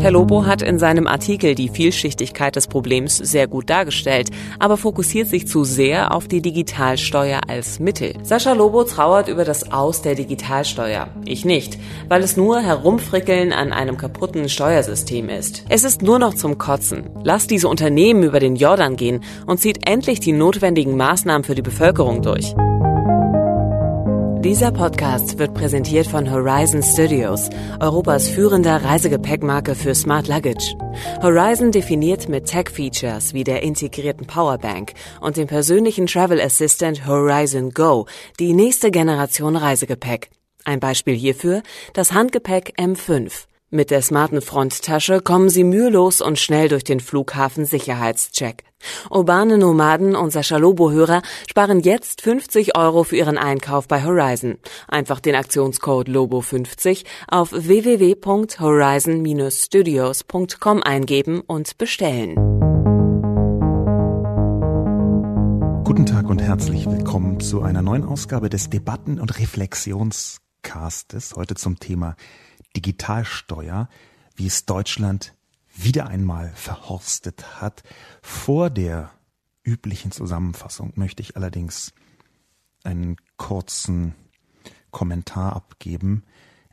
Herr Lobo hat in seinem Artikel die Vielschichtigkeit des Problems sehr gut dargestellt, aber fokussiert sich zu sehr auf die Digitalsteuer als Mittel. Sascha Lobo trauert über das Aus der Digitalsteuer. Ich nicht, weil es nur Herumfrickeln an einem kaputten Steuersystem ist. Es ist nur noch zum Kotzen. Lasst diese Unternehmen über den Jordan gehen und zieht endlich die notwendigen Maßnahmen für die Bevölkerung durch. Dieser Podcast wird präsentiert von Horizon Studios, Europas führender Reisegepäckmarke für Smart Luggage. Horizon definiert mit Tech-Features wie der integrierten Powerbank und dem persönlichen Travel Assistant Horizon Go die nächste Generation Reisegepäck. Ein Beispiel hierfür das Handgepäck M5. Mit der smarten Fronttasche kommen Sie mühelos und schnell durch den Flughafen Sicherheitscheck. Urbane Nomaden und Sascha Lobo-Hörer sparen jetzt 50 Euro für ihren Einkauf bei Horizon. Einfach den Aktionscode LOBO50 auf www.horizon-studios.com eingeben und bestellen. Guten Tag und herzlich willkommen zu einer neuen Ausgabe des Debatten- und Reflexionscastes. Heute zum Thema Digitalsteuer, wie es Deutschland wieder einmal verhorstet hat. Vor der üblichen Zusammenfassung möchte ich allerdings einen kurzen Kommentar abgeben.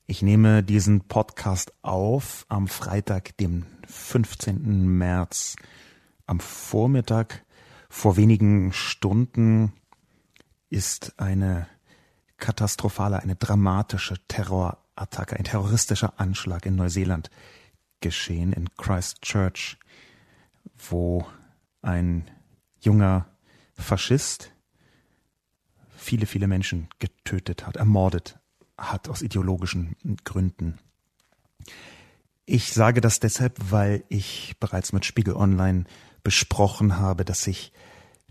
Ich nehme diesen Podcast auf am Freitag, dem 15. März, am Vormittag. Vor wenigen Stunden ist eine katastrophale, eine dramatische Terror Attacke, ein terroristischer Anschlag in Neuseeland geschehen, in Christchurch, wo ein junger Faschist viele, viele Menschen getötet hat, ermordet hat aus ideologischen Gründen. Ich sage das deshalb, weil ich bereits mit Spiegel Online besprochen habe, dass ich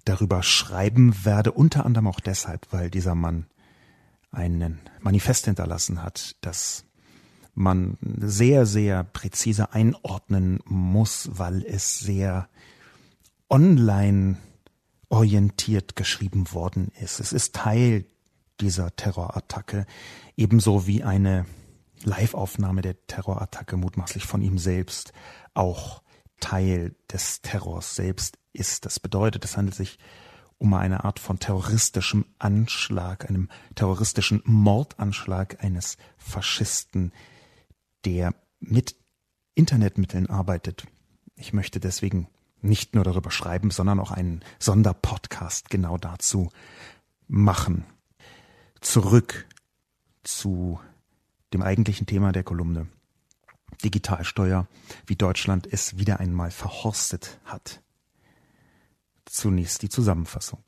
darüber schreiben werde, unter anderem auch deshalb, weil dieser Mann ein Manifest hinterlassen hat, das man sehr, sehr präzise einordnen muss, weil es sehr online orientiert geschrieben worden ist. Es ist Teil dieser Terrorattacke, ebenso wie eine Live-Aufnahme der Terrorattacke mutmaßlich von ihm selbst auch Teil des Terrors selbst ist. Das bedeutet, es handelt sich um eine Art von terroristischem Anschlag, einem terroristischen Mordanschlag eines Faschisten, der mit Internetmitteln arbeitet. Ich möchte deswegen nicht nur darüber schreiben, sondern auch einen Sonderpodcast genau dazu machen. Zurück zu dem eigentlichen Thema der Kolumne. Digitalsteuer, wie Deutschland es wieder einmal verhorstet hat. Zunächst die Zusammenfassung.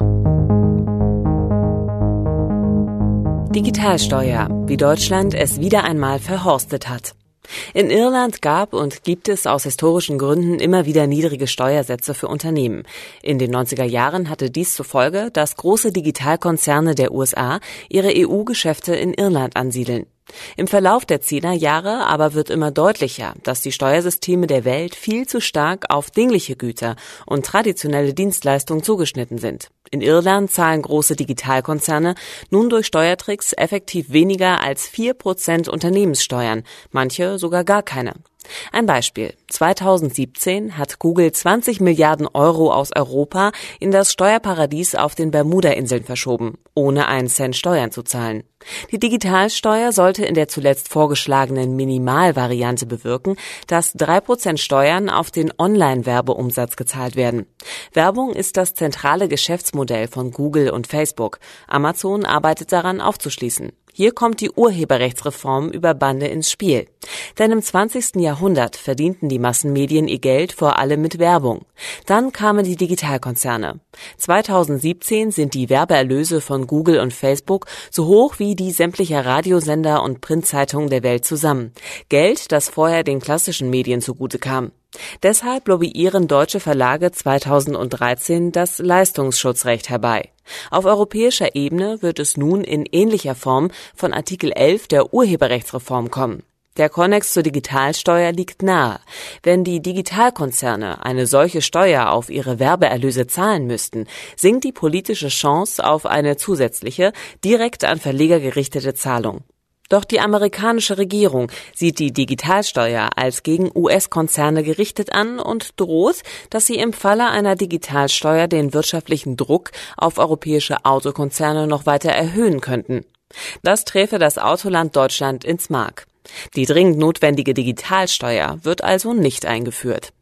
Digitalsteuer, wie Deutschland es wieder einmal verhorstet hat. In Irland gab und gibt es aus historischen Gründen immer wieder niedrige Steuersätze für Unternehmen. In den 90er Jahren hatte dies zur Folge, dass große Digitalkonzerne der USA ihre EU-Geschäfte in Irland ansiedeln. Im Verlauf der Zehnerjahre aber wird immer deutlicher, dass die Steuersysteme der Welt viel zu stark auf dingliche Güter und traditionelle Dienstleistungen zugeschnitten sind. In Irland zahlen große Digitalkonzerne nun durch Steuertricks effektiv weniger als vier Prozent Unternehmenssteuern, manche sogar gar keine. Ein Beispiel. 2017 hat Google 20 Milliarden Euro aus Europa in das Steuerparadies auf den Bermuda-Inseln verschoben, ohne einen Cent Steuern zu zahlen. Die Digitalsteuer sollte in der zuletzt vorgeschlagenen Minimalvariante bewirken, dass drei Prozent Steuern auf den Online-Werbeumsatz gezahlt werden. Werbung ist das zentrale Geschäftsmodell von Google und Facebook. Amazon arbeitet daran aufzuschließen. Hier kommt die Urheberrechtsreform über Bande ins Spiel. Denn im 20. Jahrhundert verdienten die Massenmedien ihr Geld vor allem mit Werbung. Dann kamen die Digitalkonzerne. 2017 sind die Werbeerlöse von Google und Facebook so hoch wie die sämtlicher Radiosender und Printzeitungen der Welt zusammen. Geld, das vorher den klassischen Medien zugute kam. Deshalb lobbyieren deutsche Verlage 2013 das Leistungsschutzrecht herbei. Auf europäischer Ebene wird es nun in ähnlicher Form von Artikel 11 der Urheberrechtsreform kommen. Der Konnex zur Digitalsteuer liegt nahe. Wenn die Digitalkonzerne eine solche Steuer auf ihre Werbeerlöse zahlen müssten, sinkt die politische Chance auf eine zusätzliche, direkt an Verleger gerichtete Zahlung. Doch die amerikanische Regierung sieht die Digitalsteuer als gegen US-Konzerne gerichtet an und droht, dass sie im Falle einer Digitalsteuer den wirtschaftlichen Druck auf europäische Autokonzerne noch weiter erhöhen könnten. Das träfe das Autoland Deutschland ins Mark. Die dringend notwendige Digitalsteuer wird also nicht eingeführt.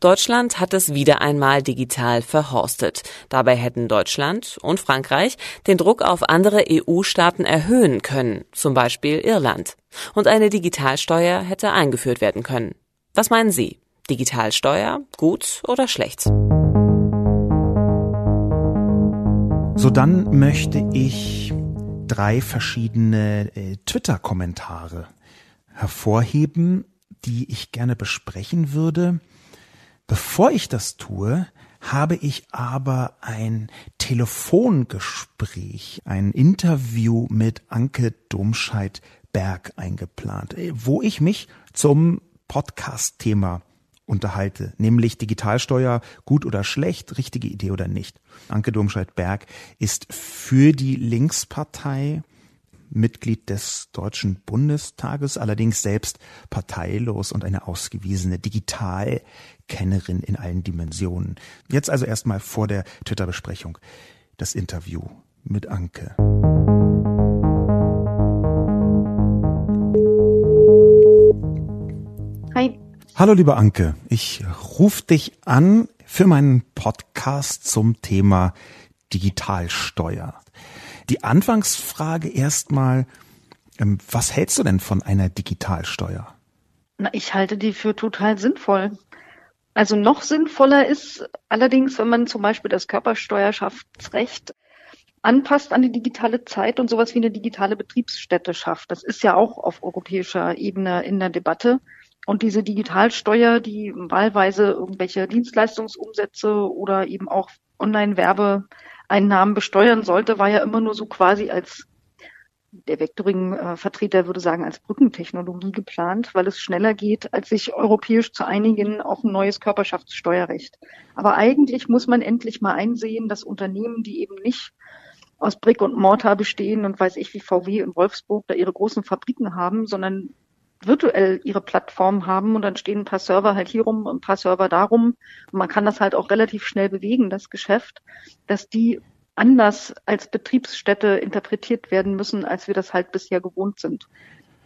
Deutschland hat es wieder einmal digital verhorstet. Dabei hätten Deutschland und Frankreich den Druck auf andere EU-Staaten erhöhen können, zum Beispiel Irland. Und eine Digitalsteuer hätte eingeführt werden können. Was meinen Sie? Digitalsteuer gut oder schlecht? So dann möchte ich drei verschiedene äh, Twitter-Kommentare hervorheben, die ich gerne besprechen würde. Bevor ich das tue, habe ich aber ein Telefongespräch, ein Interview mit Anke Domscheit-Berg eingeplant, wo ich mich zum Podcast-Thema unterhalte, nämlich Digitalsteuer gut oder schlecht, richtige Idee oder nicht. Anke Domscheit-Berg ist für die Linkspartei Mitglied des Deutschen Bundestages, allerdings selbst parteilos und eine ausgewiesene Digitalkennerin in allen Dimensionen. Jetzt also erstmal vor der Twitter-Besprechung das Interview mit Anke. Hi. Hallo liebe Anke, ich rufe dich an für meinen Podcast zum Thema Digitalsteuer. Die Anfangsfrage erstmal, ähm, was hältst du denn von einer Digitalsteuer? Na, ich halte die für total sinnvoll. Also noch sinnvoller ist allerdings, wenn man zum Beispiel das Körpersteuerschaftsrecht anpasst an die digitale Zeit und sowas wie eine digitale Betriebsstätte schafft. Das ist ja auch auf europäischer Ebene in der Debatte. Und diese Digitalsteuer, die wahlweise irgendwelche Dienstleistungsumsätze oder eben auch Online-Werbe Einnahmen besteuern sollte, war ja immer nur so quasi als der Vectoring-Vertreter würde sagen, als Brückentechnologie geplant, weil es schneller geht, als sich europäisch zu einigen auf ein neues Körperschaftssteuerrecht. Aber eigentlich muss man endlich mal einsehen, dass Unternehmen, die eben nicht aus Brick und Mortar bestehen und weiß ich wie VW in Wolfsburg da ihre großen Fabriken haben, sondern virtuell ihre Plattform haben und dann stehen ein paar Server halt hier rum, ein paar Server darum. Und man kann das halt auch relativ schnell bewegen, das Geschäft, dass die anders als Betriebsstätte interpretiert werden müssen, als wir das halt bisher gewohnt sind.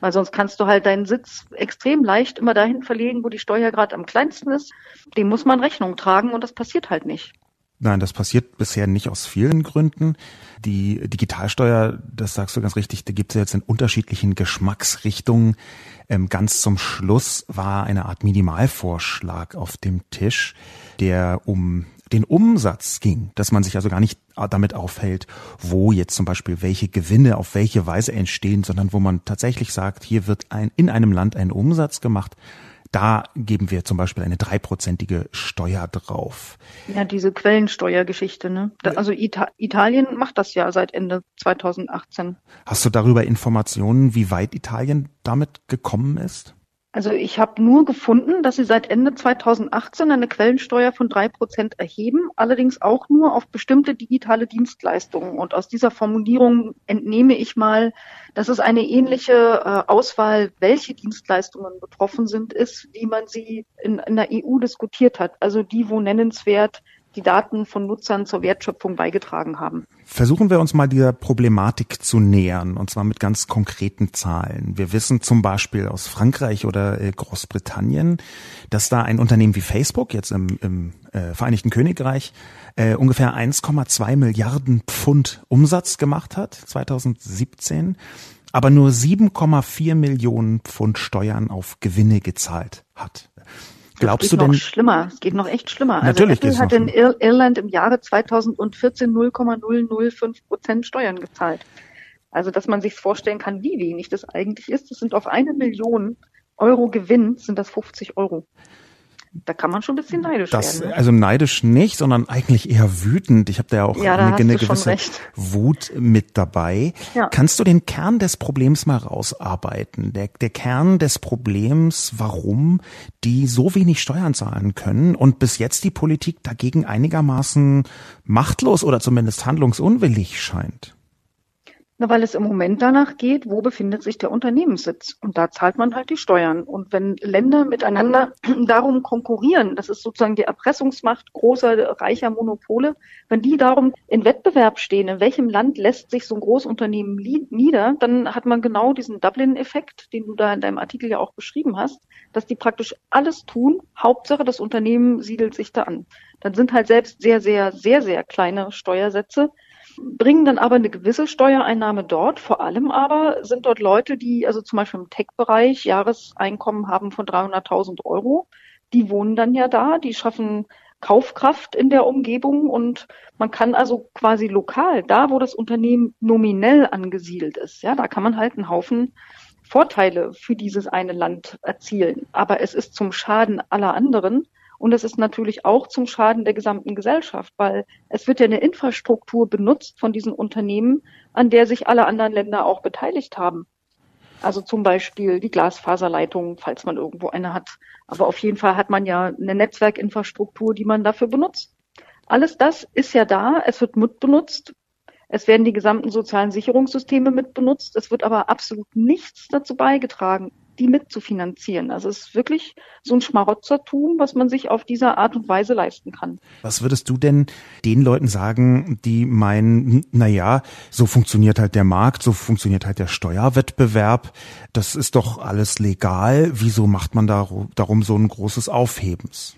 Weil sonst kannst du halt deinen Sitz extrem leicht immer dahin verlegen, wo die Steuer gerade am kleinsten ist. Dem muss man Rechnung tragen und das passiert halt nicht. Nein, das passiert bisher nicht aus vielen Gründen. Die Digitalsteuer, das sagst du ganz richtig, da gibt es ja jetzt in unterschiedlichen Geschmacksrichtungen. Ähm, ganz zum Schluss war eine Art Minimalvorschlag auf dem Tisch, der um den Umsatz ging, dass man sich also gar nicht damit aufhält, wo jetzt zum Beispiel welche Gewinne auf welche Weise entstehen, sondern wo man tatsächlich sagt, hier wird ein, in einem Land ein Umsatz gemacht da geben wir zum Beispiel eine dreiprozentige Steuer drauf. Ja, diese Quellensteuergeschichte, ne? also Ita Italien macht das ja seit Ende 2018. Hast du darüber Informationen, wie weit Italien damit gekommen ist? Also ich habe nur gefunden, dass sie seit Ende 2018 eine Quellensteuer von drei Prozent erheben, allerdings auch nur auf bestimmte digitale Dienstleistungen. Und aus dieser Formulierung entnehme ich mal, dass es eine ähnliche äh, Auswahl, welche Dienstleistungen betroffen sind, ist, wie man sie in, in der EU diskutiert hat. Also die, wo nennenswert die Daten von Nutzern zur Wertschöpfung beigetragen haben. Versuchen wir uns mal dieser Problematik zu nähern, und zwar mit ganz konkreten Zahlen. Wir wissen zum Beispiel aus Frankreich oder äh, Großbritannien, dass da ein Unternehmen wie Facebook jetzt im, im äh, Vereinigten Königreich äh, ungefähr 1,2 Milliarden Pfund Umsatz gemacht hat 2017 aber nur 7,4 Millionen Pfund Steuern auf Gewinne gezahlt hat. Glaubst du denn? Noch schlimmer. Es geht noch echt schlimmer. Natürlich also Apple hat in Ir Irland im Jahre 2014 0,005 Prozent Steuern gezahlt. Also, dass man sich vorstellen kann, wie wenig das eigentlich ist. Das sind auf eine Million Euro Gewinn, sind das 50 Euro. Da kann man schon ein bisschen neidisch das, werden. Ne? Also neidisch nicht, sondern eigentlich eher wütend. Ich habe da ja auch ja, eine, eine gewisse Wut mit dabei. Ja. Kannst du den Kern des Problems mal rausarbeiten? Der, der Kern des Problems, warum die so wenig Steuern zahlen können und bis jetzt die Politik dagegen einigermaßen machtlos oder zumindest handlungsunwillig scheint. Na, weil es im Moment danach geht, wo befindet sich der Unternehmenssitz? Und da zahlt man halt die Steuern. Und wenn Länder miteinander darum konkurrieren, das ist sozusagen die Erpressungsmacht großer, reicher Monopole, wenn die darum in Wettbewerb stehen, in welchem Land lässt sich so ein Großunternehmen nieder, dann hat man genau diesen Dublin-Effekt, den du da in deinem Artikel ja auch beschrieben hast, dass die praktisch alles tun. Hauptsache, das Unternehmen siedelt sich da an. Dann sind halt selbst sehr, sehr, sehr, sehr kleine Steuersätze bringen dann aber eine gewisse Steuereinnahme dort. Vor allem aber sind dort Leute, die also zum Beispiel im Tech-Bereich Jahreseinkommen haben von 300.000 Euro. Die wohnen dann ja da, die schaffen Kaufkraft in der Umgebung und man kann also quasi lokal, da wo das Unternehmen nominell angesiedelt ist, ja, da kann man halt einen Haufen Vorteile für dieses eine Land erzielen. Aber es ist zum Schaden aller anderen. Und es ist natürlich auch zum Schaden der gesamten Gesellschaft, weil es wird ja eine Infrastruktur benutzt von diesen Unternehmen, an der sich alle anderen Länder auch beteiligt haben. Also zum Beispiel die Glasfaserleitung, falls man irgendwo eine hat. Aber auf jeden Fall hat man ja eine Netzwerkinfrastruktur, die man dafür benutzt. Alles das ist ja da, es wird mitbenutzt. Es werden die gesamten sozialen Sicherungssysteme mitbenutzt. Es wird aber absolut nichts dazu beigetragen, die mitzufinanzieren. Also es ist wirklich so ein Schmarotzertum, was man sich auf diese Art und Weise leisten kann. Was würdest du denn den Leuten sagen, die meinen, na ja, so funktioniert halt der Markt, so funktioniert halt der Steuerwettbewerb, das ist doch alles legal, wieso macht man da, darum so ein großes Aufhebens?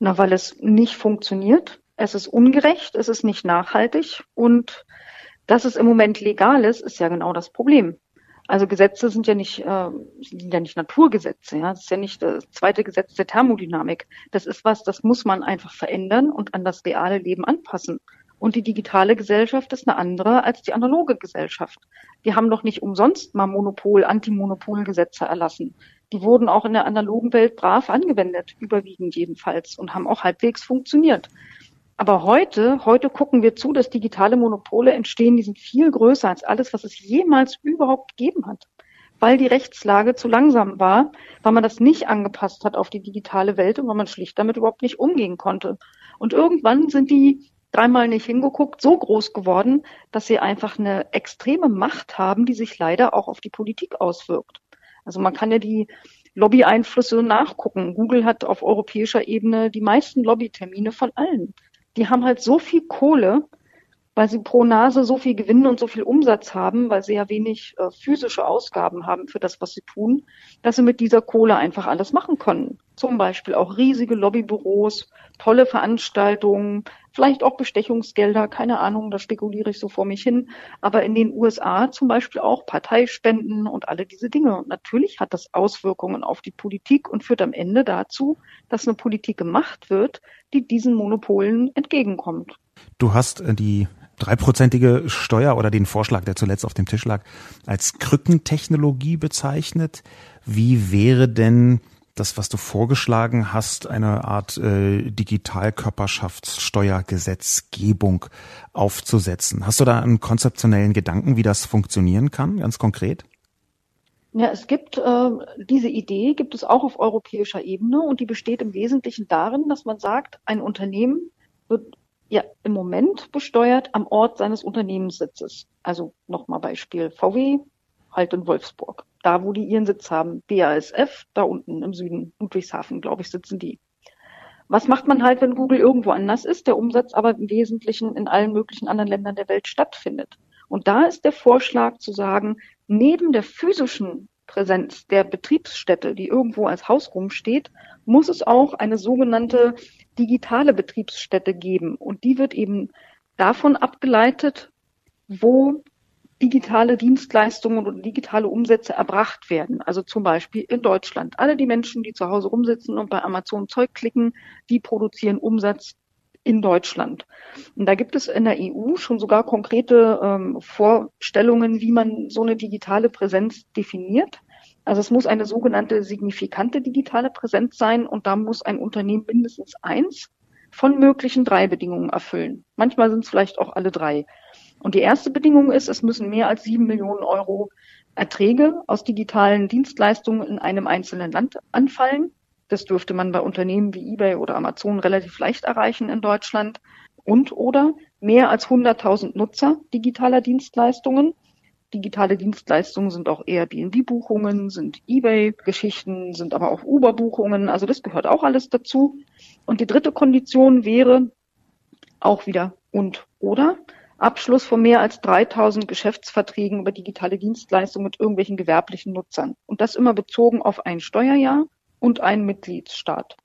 Na, weil es nicht funktioniert. Es ist ungerecht, es ist nicht nachhaltig und dass es im Moment legal ist, ist ja genau das Problem. Also Gesetze sind ja nicht, äh, sind ja nicht Naturgesetze, ja. Das ist ja nicht das zweite Gesetz der Thermodynamik. Das ist was, das muss man einfach verändern und an das reale Leben anpassen. Und die digitale Gesellschaft ist eine andere als die analoge Gesellschaft. Die haben doch nicht umsonst mal Monopol, Antimonopolgesetze erlassen. Die wurden auch in der analogen Welt brav angewendet, überwiegend jedenfalls, und haben auch halbwegs funktioniert. Aber heute, heute gucken wir zu, dass digitale Monopole entstehen, die sind viel größer als alles, was es jemals überhaupt gegeben hat. Weil die Rechtslage zu langsam war, weil man das nicht angepasst hat auf die digitale Welt und weil man schlicht damit überhaupt nicht umgehen konnte. Und irgendwann sind die dreimal nicht hingeguckt, so groß geworden, dass sie einfach eine extreme Macht haben, die sich leider auch auf die Politik auswirkt. Also man kann ja die Lobby-Einflüsse nachgucken. Google hat auf europäischer Ebene die meisten Lobbytermine von allen die haben halt so viel Kohle, weil sie pro Nase so viel Gewinn und so viel Umsatz haben, weil sie ja wenig äh, physische Ausgaben haben für das, was sie tun, dass sie mit dieser Kohle einfach alles machen können. Zum Beispiel auch riesige Lobbybüros, tolle Veranstaltungen, vielleicht auch Bestechungsgelder, keine Ahnung, da spekuliere ich so vor mich hin. Aber in den USA zum Beispiel auch Parteispenden und alle diese Dinge. Und natürlich hat das Auswirkungen auf die Politik und führt am Ende dazu, dass eine Politik gemacht wird, die diesen Monopolen entgegenkommt. Du hast äh, die dreiprozentige Steuer oder den Vorschlag, der zuletzt auf dem Tisch lag, als Krückentechnologie bezeichnet. Wie wäre denn das, was du vorgeschlagen hast, eine Art äh, Digitalkörperschaftssteuergesetzgebung aufzusetzen? Hast du da einen konzeptionellen Gedanken, wie das funktionieren kann, ganz konkret? Ja, es gibt äh, diese Idee, gibt es auch auf europäischer Ebene und die besteht im Wesentlichen darin, dass man sagt, ein Unternehmen wird ja im Moment besteuert am Ort seines Unternehmenssitzes. Also nochmal Beispiel VW, halt in Wolfsburg, da wo die ihren Sitz haben. BASF, da unten im Süden, Ludwigshafen, glaube ich, sitzen die. Was macht man halt, wenn Google irgendwo anders ist, der Umsatz aber im Wesentlichen in allen möglichen anderen Ländern der Welt stattfindet? Und da ist der Vorschlag zu sagen, neben der physischen Präsenz der Betriebsstätte, die irgendwo als Haus rumsteht, muss es auch eine sogenannte digitale Betriebsstätte geben. Und die wird eben davon abgeleitet, wo digitale Dienstleistungen oder digitale Umsätze erbracht werden. Also zum Beispiel in Deutschland. Alle die Menschen, die zu Hause rumsitzen und bei Amazon Zeug klicken, die produzieren Umsatz in Deutschland. Und da gibt es in der EU schon sogar konkrete ähm, Vorstellungen, wie man so eine digitale Präsenz definiert. Also es muss eine sogenannte signifikante digitale Präsenz sein und da muss ein Unternehmen mindestens eins von möglichen drei Bedingungen erfüllen. Manchmal sind es vielleicht auch alle drei. Und die erste Bedingung ist, es müssen mehr als sieben Millionen Euro Erträge aus digitalen Dienstleistungen in einem einzelnen Land anfallen. Das dürfte man bei Unternehmen wie eBay oder Amazon relativ leicht erreichen in Deutschland. Und oder mehr als 100.000 Nutzer digitaler Dienstleistungen. Digitale Dienstleistungen sind auch Airbnb-Buchungen, sind eBay-Geschichten, sind aber auch Uber-Buchungen. Also das gehört auch alles dazu. Und die dritte Kondition wäre auch wieder und oder Abschluss von mehr als 3000 Geschäftsverträgen über digitale Dienstleistungen mit irgendwelchen gewerblichen Nutzern. Und das immer bezogen auf ein Steuerjahr und einen Mitgliedsstaat.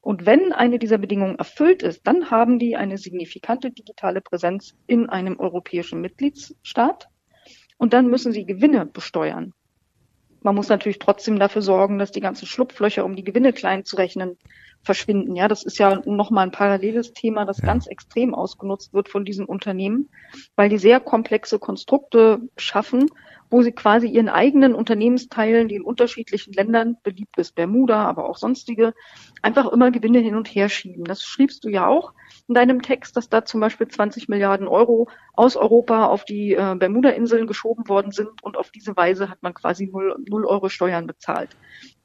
Und wenn eine dieser Bedingungen erfüllt ist, dann haben die eine signifikante digitale Präsenz in einem europäischen Mitgliedsstaat. Und dann müssen sie Gewinne besteuern. Man muss natürlich trotzdem dafür sorgen, dass die ganzen Schlupflöcher, um die Gewinne klein zu rechnen, verschwinden. Ja, das ist ja nochmal ein paralleles Thema, das ja. ganz extrem ausgenutzt wird von diesen Unternehmen, weil die sehr komplexe Konstrukte schaffen, wo sie quasi ihren eigenen Unternehmensteilen, die in unterschiedlichen Ländern, beliebt ist Bermuda, aber auch sonstige, einfach immer Gewinne hin und her schieben. Das schriebst du ja auch in deinem Text, dass da zum Beispiel 20 Milliarden Euro aus Europa auf die äh, Bermuda-Inseln geschoben worden sind und auf diese Weise hat man quasi null, null Euro Steuern bezahlt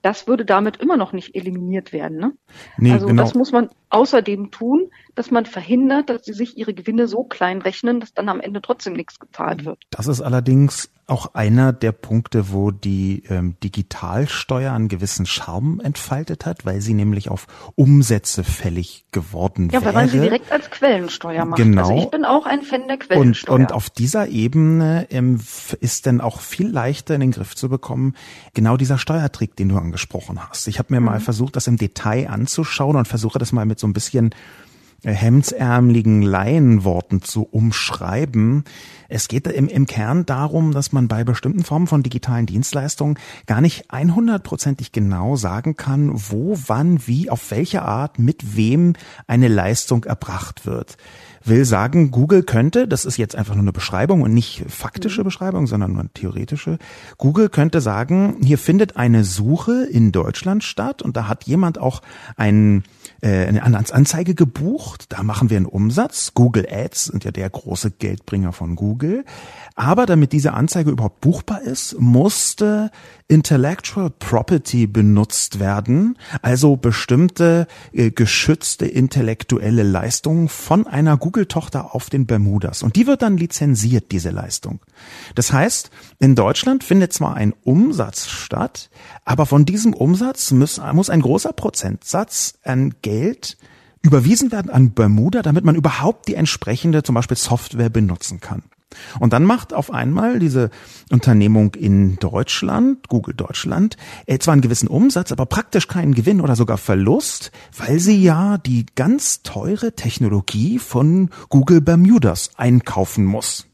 das würde damit immer noch nicht eliminiert werden. Ne? Nee, also genau. das muss man außerdem tun, dass man verhindert, dass sie sich ihre Gewinne so klein rechnen, dass dann am Ende trotzdem nichts gezahlt wird. Das ist allerdings auch einer der Punkte, wo die ähm, Digitalsteuer einen gewissen Charme entfaltet hat, weil sie nämlich auf Umsätze fällig geworden ja, wäre. Ja, weil man sie direkt als Quellensteuer macht. Genau. Also ich bin auch ein Fan der Quellensteuer. Und, und auf dieser Ebene ähm, ist dann auch viel leichter in den Griff zu bekommen, genau dieser Steuertrick, den du angesprochen hast. Ich habe mir mhm. mal versucht, das im Detail anzuschauen und versuche das mal mit so ein bisschen hemdsärmeligen Laienworten zu umschreiben. Es geht im, im Kern darum, dass man bei bestimmten Formen von digitalen Dienstleistungen gar nicht 100%ig genau sagen kann, wo, wann, wie, auf welche Art, mit wem eine Leistung erbracht wird will sagen, Google könnte, das ist jetzt einfach nur eine Beschreibung und nicht faktische mhm. Beschreibung, sondern nur eine theoretische. Google könnte sagen, hier findet eine Suche in Deutschland statt und da hat jemand auch einen, äh, eine Anzeige gebucht. Da machen wir einen Umsatz. Google Ads sind ja der große Geldbringer von Google. Aber damit diese Anzeige überhaupt buchbar ist, musste Intellectual Property benutzt werden, also bestimmte äh, geschützte intellektuelle Leistungen von einer Google-Tochter auf den Bermudas. Und die wird dann lizenziert, diese Leistung. Das heißt, in Deutschland findet zwar ein Umsatz statt, aber von diesem Umsatz muss, muss ein großer Prozentsatz an Geld überwiesen werden an Bermuda, damit man überhaupt die entsprechende zum Beispiel Software benutzen kann. Und dann macht auf einmal diese Unternehmung in Deutschland, Google Deutschland, äh, zwar einen gewissen Umsatz, aber praktisch keinen Gewinn oder sogar Verlust, weil sie ja die ganz teure Technologie von Google Bermudas einkaufen muss.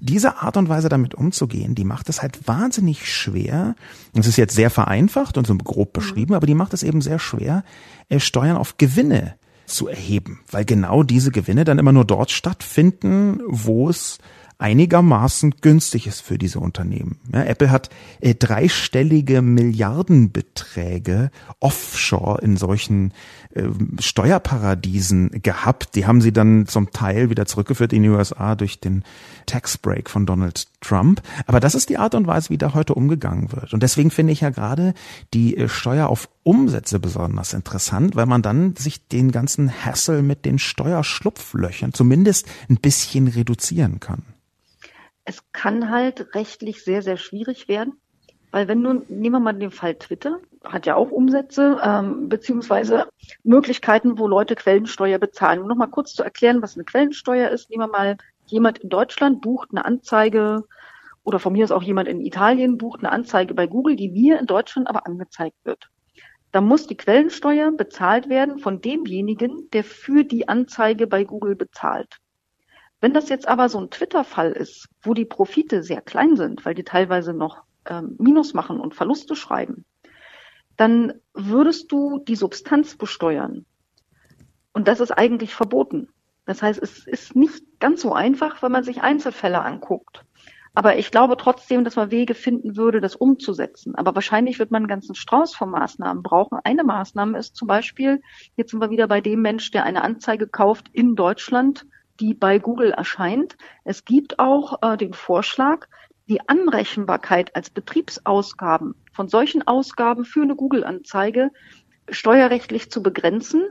Diese Art und Weise damit umzugehen, die macht es halt wahnsinnig schwer. Das ist jetzt sehr vereinfacht und so grob beschrieben, aber die macht es eben sehr schwer, äh, Steuern auf Gewinne zu erheben, weil genau diese Gewinne dann immer nur dort stattfinden, wo es einigermaßen günstig ist für diese Unternehmen. Ja, Apple hat äh, dreistellige Milliardenbeträge offshore in solchen äh, Steuerparadiesen gehabt. Die haben sie dann zum Teil wieder zurückgeführt in die USA durch den Tax Break von Donald Trump. Aber das ist die Art und Weise, wie da heute umgegangen wird. Und deswegen finde ich ja gerade die äh, Steuer auf Umsätze besonders interessant, weil man dann sich den ganzen Hassel mit den Steuerschlupflöchern zumindest ein bisschen reduzieren kann es kann halt rechtlich sehr, sehr schwierig werden. Weil wenn du, nehmen wir mal den Fall Twitter, hat ja auch Umsätze, ähm, beziehungsweise Möglichkeiten, wo Leute Quellensteuer bezahlen. Um nochmal kurz zu erklären, was eine Quellensteuer ist, nehmen wir mal jemand in Deutschland bucht eine Anzeige oder von mir ist auch jemand in Italien bucht eine Anzeige bei Google, die mir in Deutschland aber angezeigt wird. Da muss die Quellensteuer bezahlt werden von demjenigen, der für die Anzeige bei Google bezahlt. Wenn das jetzt aber so ein Twitter-Fall ist, wo die Profite sehr klein sind, weil die teilweise noch ähm, Minus machen und Verluste schreiben, dann würdest du die Substanz besteuern. Und das ist eigentlich verboten. Das heißt, es ist nicht ganz so einfach, wenn man sich Einzelfälle anguckt. Aber ich glaube trotzdem, dass man Wege finden würde, das umzusetzen. Aber wahrscheinlich wird man einen ganzen Strauß von Maßnahmen brauchen. Eine Maßnahme ist zum Beispiel, jetzt sind wir wieder bei dem Mensch, der eine Anzeige kauft in Deutschland, die bei Google erscheint. Es gibt auch äh, den Vorschlag, die Anrechenbarkeit als Betriebsausgaben von solchen Ausgaben für eine Google-Anzeige steuerrechtlich zu begrenzen,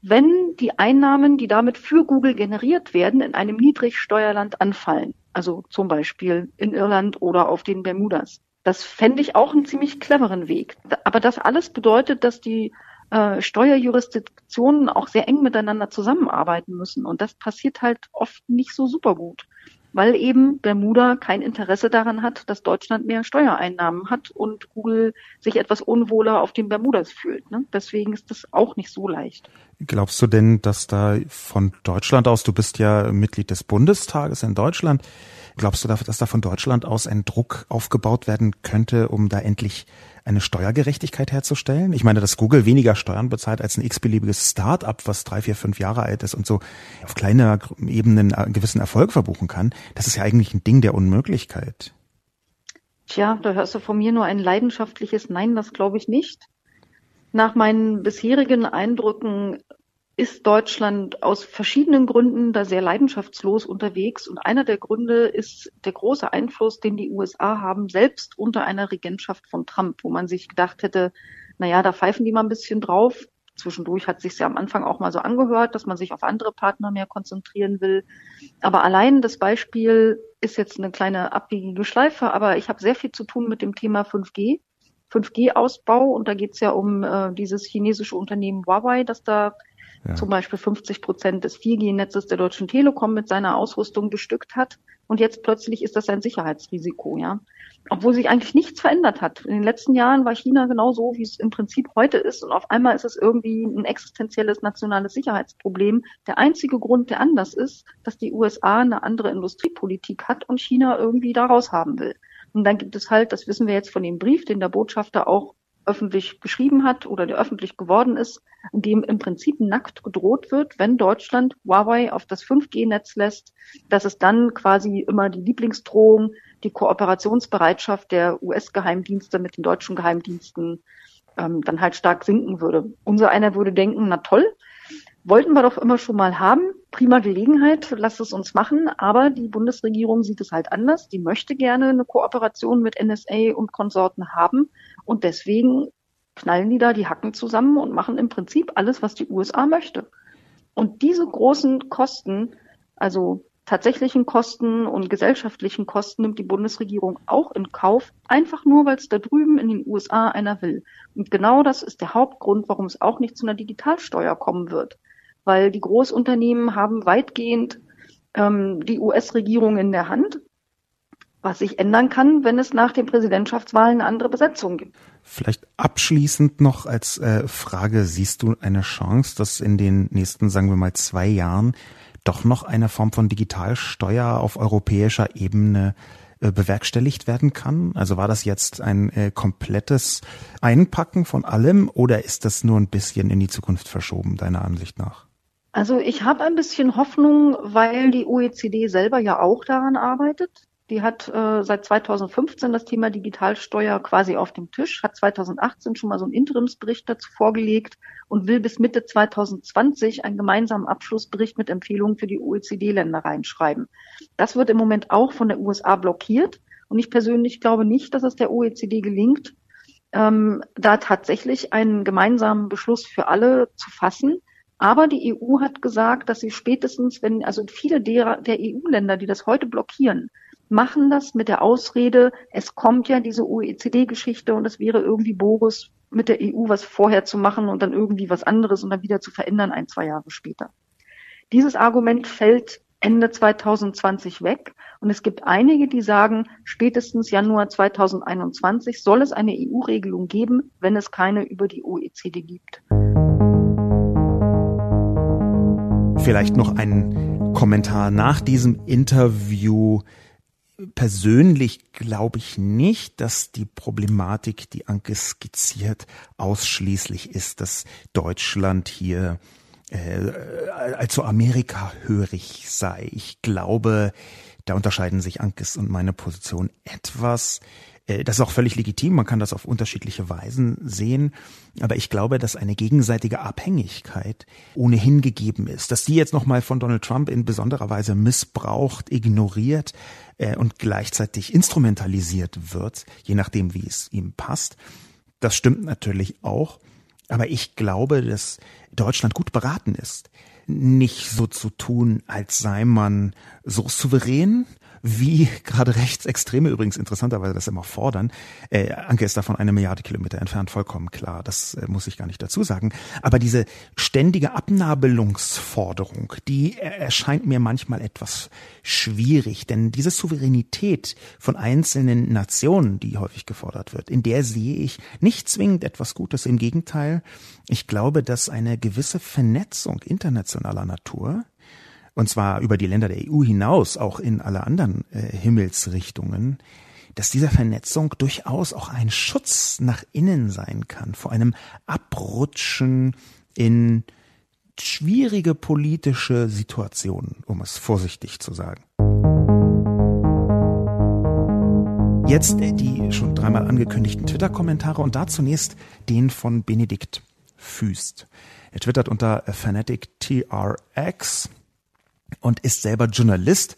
wenn die Einnahmen, die damit für Google generiert werden, in einem Niedrigsteuerland anfallen also zum Beispiel in Irland oder auf den Bermudas. Das fände ich auch einen ziemlich cleveren Weg. Aber das alles bedeutet, dass die äh, Steuerjurisdiktionen auch sehr eng miteinander zusammenarbeiten müssen. Und das passiert halt oft nicht so super gut weil eben Bermuda kein Interesse daran hat, dass Deutschland mehr Steuereinnahmen hat und Google sich etwas unwohler auf den Bermudas fühlt. Ne? Deswegen ist das auch nicht so leicht. Glaubst du denn, dass da von Deutschland aus, du bist ja Mitglied des Bundestages in Deutschland, glaubst du, dass da von Deutschland aus ein Druck aufgebaut werden könnte, um da endlich eine Steuergerechtigkeit herzustellen? Ich meine, dass Google weniger Steuern bezahlt als ein x-beliebiges Start-up, was drei, vier, fünf Jahre alt ist und so auf kleiner Ebenen einen gewissen Erfolg verbuchen kann, das ist ja eigentlich ein Ding der Unmöglichkeit. Tja, da hörst du von mir nur ein leidenschaftliches Nein, das glaube ich nicht. Nach meinen bisherigen Eindrücken ist Deutschland aus verschiedenen Gründen da sehr leidenschaftslos unterwegs. Und einer der Gründe ist der große Einfluss, den die USA haben, selbst unter einer Regentschaft von Trump, wo man sich gedacht hätte, na ja, da pfeifen die mal ein bisschen drauf. Zwischendurch hat sich ja am Anfang auch mal so angehört, dass man sich auf andere Partner mehr konzentrieren will. Aber allein das Beispiel ist jetzt eine kleine abbiegige Schleife, aber ich habe sehr viel zu tun mit dem Thema 5G. 5G-Ausbau und da geht es ja um äh, dieses chinesische Unternehmen Huawei, das da ja. zum Beispiel 50 Prozent des 4G-Netzes der Deutschen Telekom mit seiner Ausrüstung bestückt hat. Und jetzt plötzlich ist das ein Sicherheitsrisiko, ja. Obwohl sich eigentlich nichts verändert hat. In den letzten Jahren war China genauso, wie es im Prinzip heute ist. Und auf einmal ist es irgendwie ein existenzielles nationales Sicherheitsproblem. Der einzige Grund, der anders ist, dass die USA eine andere Industriepolitik hat und China irgendwie daraus haben will. Und dann gibt es halt, das wissen wir jetzt von dem Brief, den der Botschafter auch öffentlich geschrieben hat oder der öffentlich geworden ist, in dem im Prinzip nackt gedroht wird, wenn Deutschland Huawei auf das 5G-Netz lässt, dass es dann quasi immer die Lieblingsdrohung, die Kooperationsbereitschaft der US-Geheimdienste mit den deutschen Geheimdiensten ähm, dann halt stark sinken würde. Unser einer würde denken, na toll, wollten wir doch immer schon mal haben. Prima Gelegenheit, lasst es uns machen. Aber die Bundesregierung sieht es halt anders. Die möchte gerne eine Kooperation mit NSA und Konsorten haben. Und deswegen knallen die da die Hacken zusammen und machen im Prinzip alles, was die USA möchte. Und diese großen Kosten, also tatsächlichen Kosten und gesellschaftlichen Kosten nimmt die Bundesregierung auch in Kauf, einfach nur, weil es da drüben in den USA einer will. Und genau das ist der Hauptgrund, warum es auch nicht zu einer Digitalsteuer kommen wird weil die Großunternehmen haben weitgehend ähm, die US-Regierung in der Hand, was sich ändern kann, wenn es nach den Präsidentschaftswahlen eine andere Besetzung gibt. Vielleicht abschließend noch als äh, Frage, siehst du eine Chance, dass in den nächsten, sagen wir mal, zwei Jahren doch noch eine Form von Digitalsteuer auf europäischer Ebene äh, bewerkstelligt werden kann? Also war das jetzt ein äh, komplettes Einpacken von allem oder ist das nur ein bisschen in die Zukunft verschoben, deiner Ansicht nach? Also ich habe ein bisschen Hoffnung, weil die OECD selber ja auch daran arbeitet. Die hat äh, seit 2015 das Thema Digitalsteuer quasi auf dem Tisch, hat 2018 schon mal so einen Interimsbericht dazu vorgelegt und will bis Mitte 2020 einen gemeinsamen Abschlussbericht mit Empfehlungen für die OECD-Länder reinschreiben. Das wird im Moment auch von der USA blockiert. Und ich persönlich glaube nicht, dass es der OECD gelingt, ähm, da tatsächlich einen gemeinsamen Beschluss für alle zu fassen aber die EU hat gesagt, dass sie spätestens, wenn, also viele der, der EU-Länder, die das heute blockieren, machen das mit der Ausrede, es kommt ja diese OECD-Geschichte und es wäre irgendwie Boris mit der EU was vorher zu machen und dann irgendwie was anderes und dann wieder zu verändern ein, zwei Jahre später. Dieses Argument fällt Ende 2020 weg. Und es gibt einige, die sagen, spätestens Januar 2021 soll es eine EU-Regelung geben, wenn es keine über die OECD gibt. Vielleicht noch ein Kommentar nach diesem Interview. Persönlich glaube ich nicht, dass die Problematik, die Anke skizziert, ausschließlich ist, dass Deutschland hier äh, allzu Amerika hörig sei. Ich glaube, Da unterscheiden sich Ankes und meine Position etwas. Äh, das ist auch völlig legitim, man kann das auf unterschiedliche Weisen sehen, aber ich glaube, dass eine gegenseitige Abhängigkeit ohnehin gegeben ist. Dass die jetzt nochmal von Donald Trump in besonderer Weise missbraucht, ignoriert äh, und gleichzeitig instrumentalisiert wird, je nachdem, wie es ihm passt, das stimmt natürlich auch. Aber ich glaube, dass Deutschland gut beraten ist, nicht so zu tun, als sei man so souverän, wie gerade Rechtsextreme übrigens interessanterweise das immer fordern. Äh, Anke ist davon eine Milliarde Kilometer entfernt, vollkommen klar. Das äh, muss ich gar nicht dazu sagen. Aber diese ständige Abnabelungsforderung, die erscheint mir manchmal etwas schwierig, denn diese Souveränität von einzelnen Nationen, die häufig gefordert wird, in der sehe ich nicht zwingend etwas Gutes. Im Gegenteil, ich glaube, dass eine gewisse Vernetzung internationaler Natur und zwar über die Länder der EU hinaus, auch in alle anderen äh, Himmelsrichtungen, dass diese Vernetzung durchaus auch ein Schutz nach innen sein kann, vor einem Abrutschen in schwierige politische Situationen, um es vorsichtig zu sagen. Jetzt die schon dreimal angekündigten Twitter-Kommentare und da zunächst den von Benedikt Füst. Er twittert unter FanaticTRX und ist selber Journalist.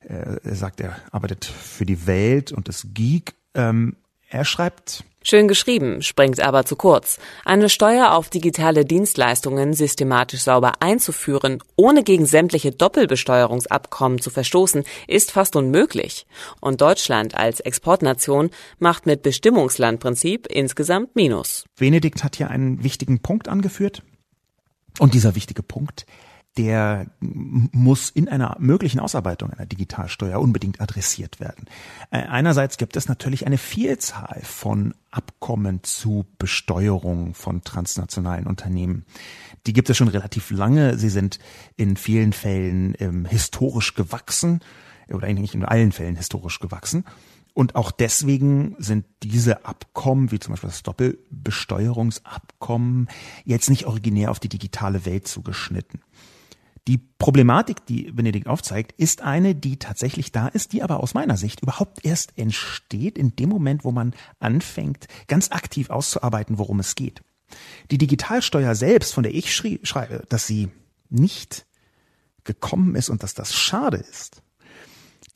Er sagt, er arbeitet für die Welt und ist Geek. Ähm, er schreibt, Schön geschrieben, springt aber zu kurz. Eine Steuer auf digitale Dienstleistungen systematisch sauber einzuführen, ohne gegen sämtliche Doppelbesteuerungsabkommen zu verstoßen, ist fast unmöglich. Und Deutschland als Exportnation macht mit Bestimmungslandprinzip insgesamt Minus. Benedikt hat hier einen wichtigen Punkt angeführt. Und dieser wichtige Punkt der muss in einer möglichen Ausarbeitung einer Digitalsteuer unbedingt adressiert werden. Äh, einerseits gibt es natürlich eine Vielzahl von Abkommen zu Besteuerung von transnationalen Unternehmen. Die gibt es schon relativ lange. Sie sind in vielen Fällen ähm, historisch gewachsen oder eigentlich in allen Fällen historisch gewachsen. Und auch deswegen sind diese Abkommen, wie zum Beispiel das Doppelbesteuerungsabkommen, jetzt nicht originär auf die digitale Welt zugeschnitten. Die Problematik, die Benedikt aufzeigt, ist eine, die tatsächlich da ist, die aber aus meiner Sicht überhaupt erst entsteht in dem Moment, wo man anfängt, ganz aktiv auszuarbeiten, worum es geht. Die Digitalsteuer selbst, von der ich schreibe, dass sie nicht gekommen ist und dass das schade ist,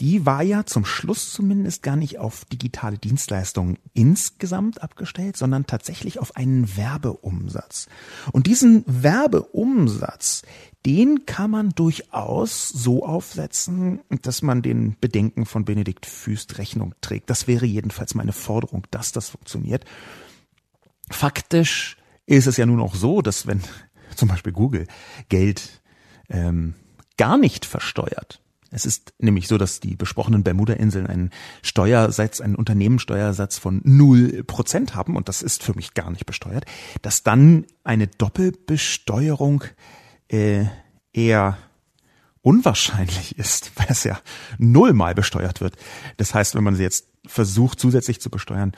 die war ja zum Schluss zumindest gar nicht auf digitale Dienstleistungen insgesamt abgestellt, sondern tatsächlich auf einen Werbeumsatz. Und diesen Werbeumsatz, den kann man durchaus so aufsetzen, dass man den Bedenken von Benedikt Füst Rechnung trägt. Das wäre jedenfalls meine Forderung, dass das funktioniert. Faktisch ist es ja nun auch so, dass wenn zum Beispiel Google Geld ähm, gar nicht versteuert, es ist nämlich so, dass die besprochenen Bermuda-Inseln einen Steuersatz, einen Unternehmenssteuersatz von null Prozent haben und das ist für mich gar nicht besteuert, dass dann eine Doppelbesteuerung äh, eher unwahrscheinlich ist, weil es ja nullmal besteuert wird. Das heißt, wenn man sie jetzt versucht zusätzlich zu besteuern,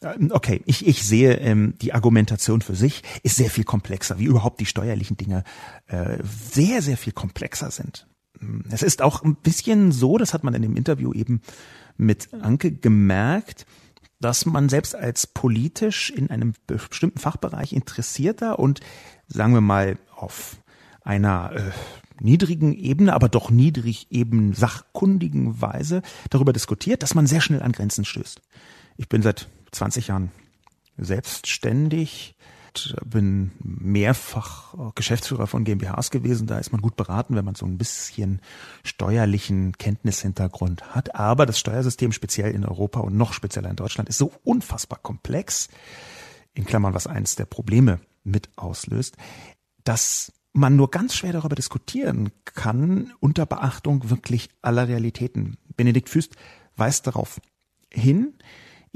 äh, okay, ich, ich sehe, ähm, die Argumentation für sich ist sehr viel komplexer, wie überhaupt die steuerlichen Dinge äh, sehr, sehr viel komplexer sind. Es ist auch ein bisschen so, das hat man in dem Interview eben mit Anke gemerkt, dass man selbst als politisch in einem bestimmten Fachbereich interessierter und sagen wir mal auf einer äh, niedrigen Ebene, aber doch niedrig eben sachkundigen Weise darüber diskutiert, dass man sehr schnell an Grenzen stößt. Ich bin seit 20 Jahren selbstständig bin mehrfach Geschäftsführer von GmbHs gewesen. Da ist man gut beraten, wenn man so ein bisschen steuerlichen Kenntnishintergrund hat. Aber das Steuersystem speziell in Europa und noch spezieller in Deutschland ist so unfassbar komplex, in Klammern, was eins der Probleme mit auslöst, dass man nur ganz schwer darüber diskutieren kann, unter Beachtung wirklich aller Realitäten. Benedikt Füst weist darauf hin,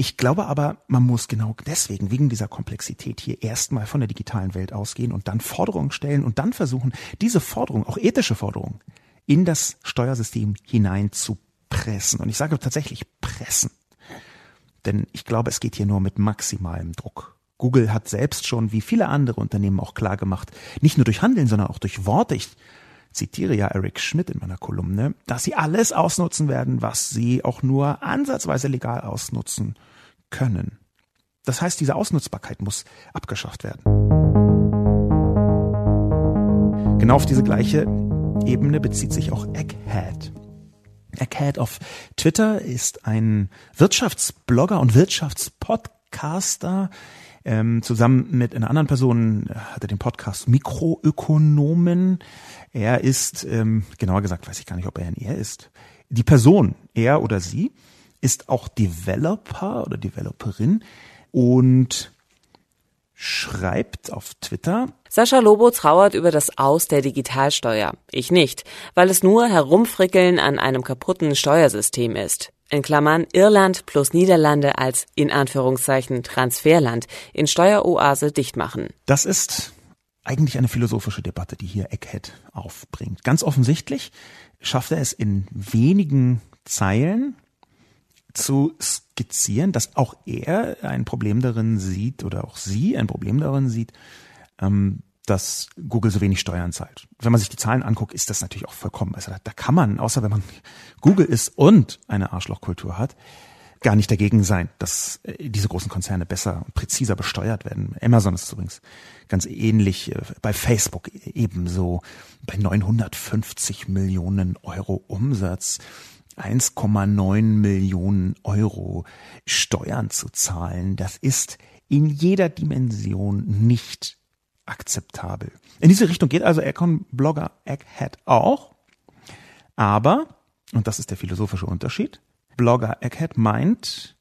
ich glaube aber, man muss genau deswegen, wegen dieser Komplexität hier erstmal von der digitalen Welt ausgehen und dann Forderungen stellen und dann versuchen, diese Forderungen, auch ethische Forderungen, in das Steuersystem hinein zu pressen. Und ich sage tatsächlich pressen. Denn ich glaube, es geht hier nur mit maximalem Druck. Google hat selbst schon, wie viele andere Unternehmen auch klar gemacht, nicht nur durch Handeln, sondern auch durch Worte. Ich zitiere ja Eric Schmidt in meiner Kolumne, dass sie alles ausnutzen werden, was sie auch nur ansatzweise legal ausnutzen können. Das heißt, diese Ausnutzbarkeit muss abgeschafft werden. Genau auf diese gleiche Ebene bezieht sich auch Egghead. Egghead auf Twitter ist ein Wirtschaftsblogger und Wirtschaftspodcaster. Ähm, zusammen mit einer anderen Person hat er den Podcast Mikroökonomen. Er ist, ähm, genauer gesagt, weiß ich gar nicht, ob er ein Er ist. Die Person, er oder sie, ist auch Developer oder Developerin und schreibt auf Twitter. Sascha Lobo trauert über das Aus der Digitalsteuer. Ich nicht, weil es nur Herumfrickeln an einem kaputten Steuersystem ist. In Klammern Irland plus Niederlande als in Anführungszeichen Transferland in Steueroase dicht machen. Das ist eigentlich eine philosophische Debatte, die hier Eckhead aufbringt. Ganz offensichtlich schafft er es in wenigen Zeilen zu skizzieren, dass auch er ein Problem darin sieht oder auch sie ein Problem darin sieht, ähm, dass Google so wenig Steuern zahlt. Wenn man sich die Zahlen anguckt, ist das natürlich auch vollkommen. Also da kann man, außer wenn man Google ist und eine Arschlochkultur hat, gar nicht dagegen sein, dass äh, diese großen Konzerne besser und präziser besteuert werden. Amazon ist übrigens ganz ähnlich, äh, bei Facebook ebenso, bei 950 Millionen Euro Umsatz 1,9 Millionen Euro Steuern zu zahlen. Das ist in jeder Dimension nicht akzeptabel. In diese Richtung geht also Econ-Blogger Egghead auch. Aber, und das ist der philosophische Unterschied, Blogger Egghead meint,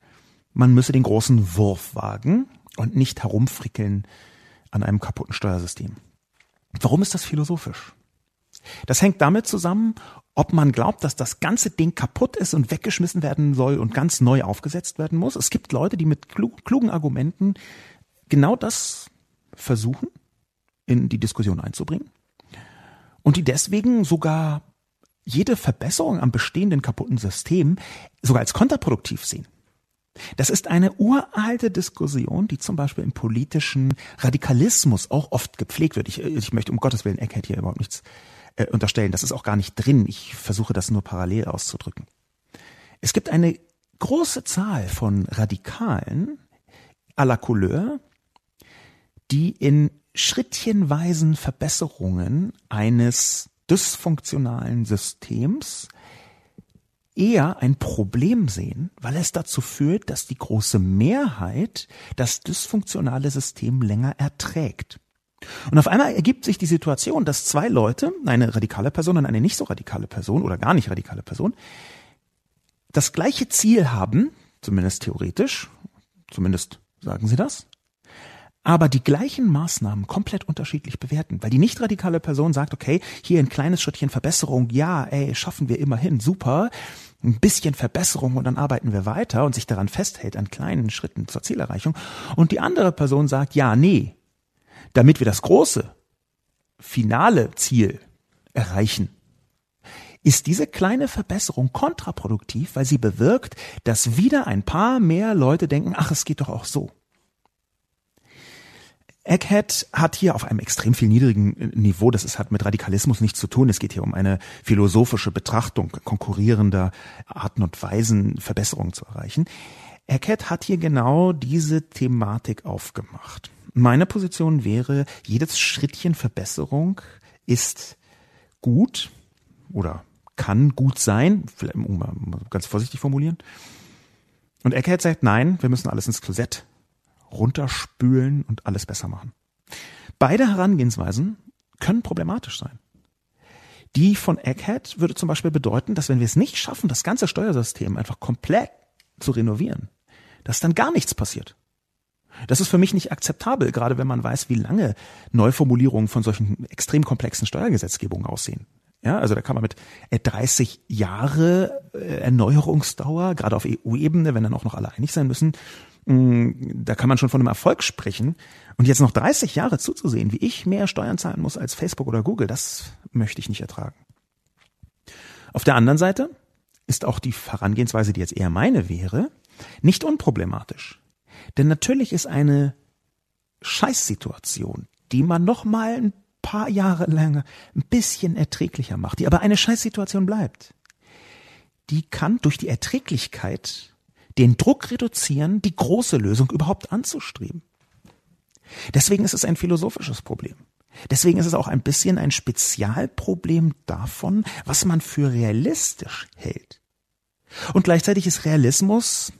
man müsse den großen Wurf wagen und nicht herumfrickeln an einem kaputten Steuersystem. Warum ist das philosophisch? Das hängt damit zusammen, ob man glaubt, dass das ganze Ding kaputt ist und weggeschmissen werden soll und ganz neu aufgesetzt werden muss. Es gibt Leute, die mit klugen Argumenten genau das versuchen, in die Diskussion einzubringen. Und die deswegen sogar jede Verbesserung am bestehenden kaputten System sogar als kontraproduktiv sehen. Das ist eine uralte Diskussion, die zum Beispiel im politischen Radikalismus auch oft gepflegt wird. Ich, ich möchte um Gottes Willen Eckert hier überhaupt nichts äh, unterstellen. Das ist auch gar nicht drin. Ich versuche das nur parallel auszudrücken. Es gibt eine große Zahl von Radikalen à la Couleur, die in schrittchenweisen Verbesserungen eines dysfunktionalen Systems eher ein Problem sehen, weil es dazu führt, dass die große Mehrheit das dysfunktionale System länger erträgt. Und auf einmal ergibt sich die Situation, dass zwei Leute, eine radikale Person und eine nicht so radikale Person oder gar nicht radikale Person, das gleiche Ziel haben, zumindest theoretisch, zumindest sagen sie das, aber die gleichen Maßnahmen komplett unterschiedlich bewerten, weil die nicht radikale Person sagt, okay, hier ein kleines Schrittchen Verbesserung, ja, ey, schaffen wir immerhin, super, ein bisschen Verbesserung und dann arbeiten wir weiter und sich daran festhält an kleinen Schritten zur Zielerreichung und die andere Person sagt, ja, nee, damit wir das große, finale Ziel erreichen, ist diese kleine Verbesserung kontraproduktiv, weil sie bewirkt, dass wieder ein paar mehr Leute denken, ach, es geht doch auch so. Egghead hat hier auf einem extrem viel niedrigen Niveau, das ist, hat mit Radikalismus nichts zu tun, es geht hier um eine philosophische Betrachtung konkurrierender Arten und Weisen, Verbesserungen zu erreichen. Egghead hat hier genau diese Thematik aufgemacht. Meine Position wäre, jedes Schrittchen Verbesserung ist gut oder kann gut sein, um mal ganz vorsichtig formulieren. Und Eckhead sagt, nein, wir müssen alles ins Klosett runterspülen und alles besser machen. Beide Herangehensweisen können problematisch sein. Die von Egghead würde zum Beispiel bedeuten, dass wenn wir es nicht schaffen, das ganze Steuersystem einfach komplett zu renovieren, dass dann gar nichts passiert. Das ist für mich nicht akzeptabel, gerade wenn man weiß, wie lange Neuformulierungen von solchen extrem komplexen Steuergesetzgebungen aussehen. Ja, also da kann man mit 30 äh, Jahre äh, Erneuerungsdauer, gerade auf EU-Ebene, wenn dann auch noch alle einig sein müssen, da kann man schon von einem Erfolg sprechen. Und jetzt noch 30 Jahre zuzusehen, wie ich mehr Steuern zahlen muss als Facebook oder Google, das möchte ich nicht ertragen. Auf der anderen Seite ist auch die Herangehensweise, die jetzt eher meine wäre, nicht unproblematisch. Denn natürlich ist eine Scheißsituation, die man noch mal ein paar Jahre lang ein bisschen erträglicher macht, die aber eine Scheißsituation bleibt, die kann durch die Erträglichkeit den Druck reduzieren, die große Lösung überhaupt anzustreben. Deswegen ist es ein philosophisches Problem. Deswegen ist es auch ein bisschen ein Spezialproblem davon, was man für realistisch hält. Und gleichzeitig ist Realismus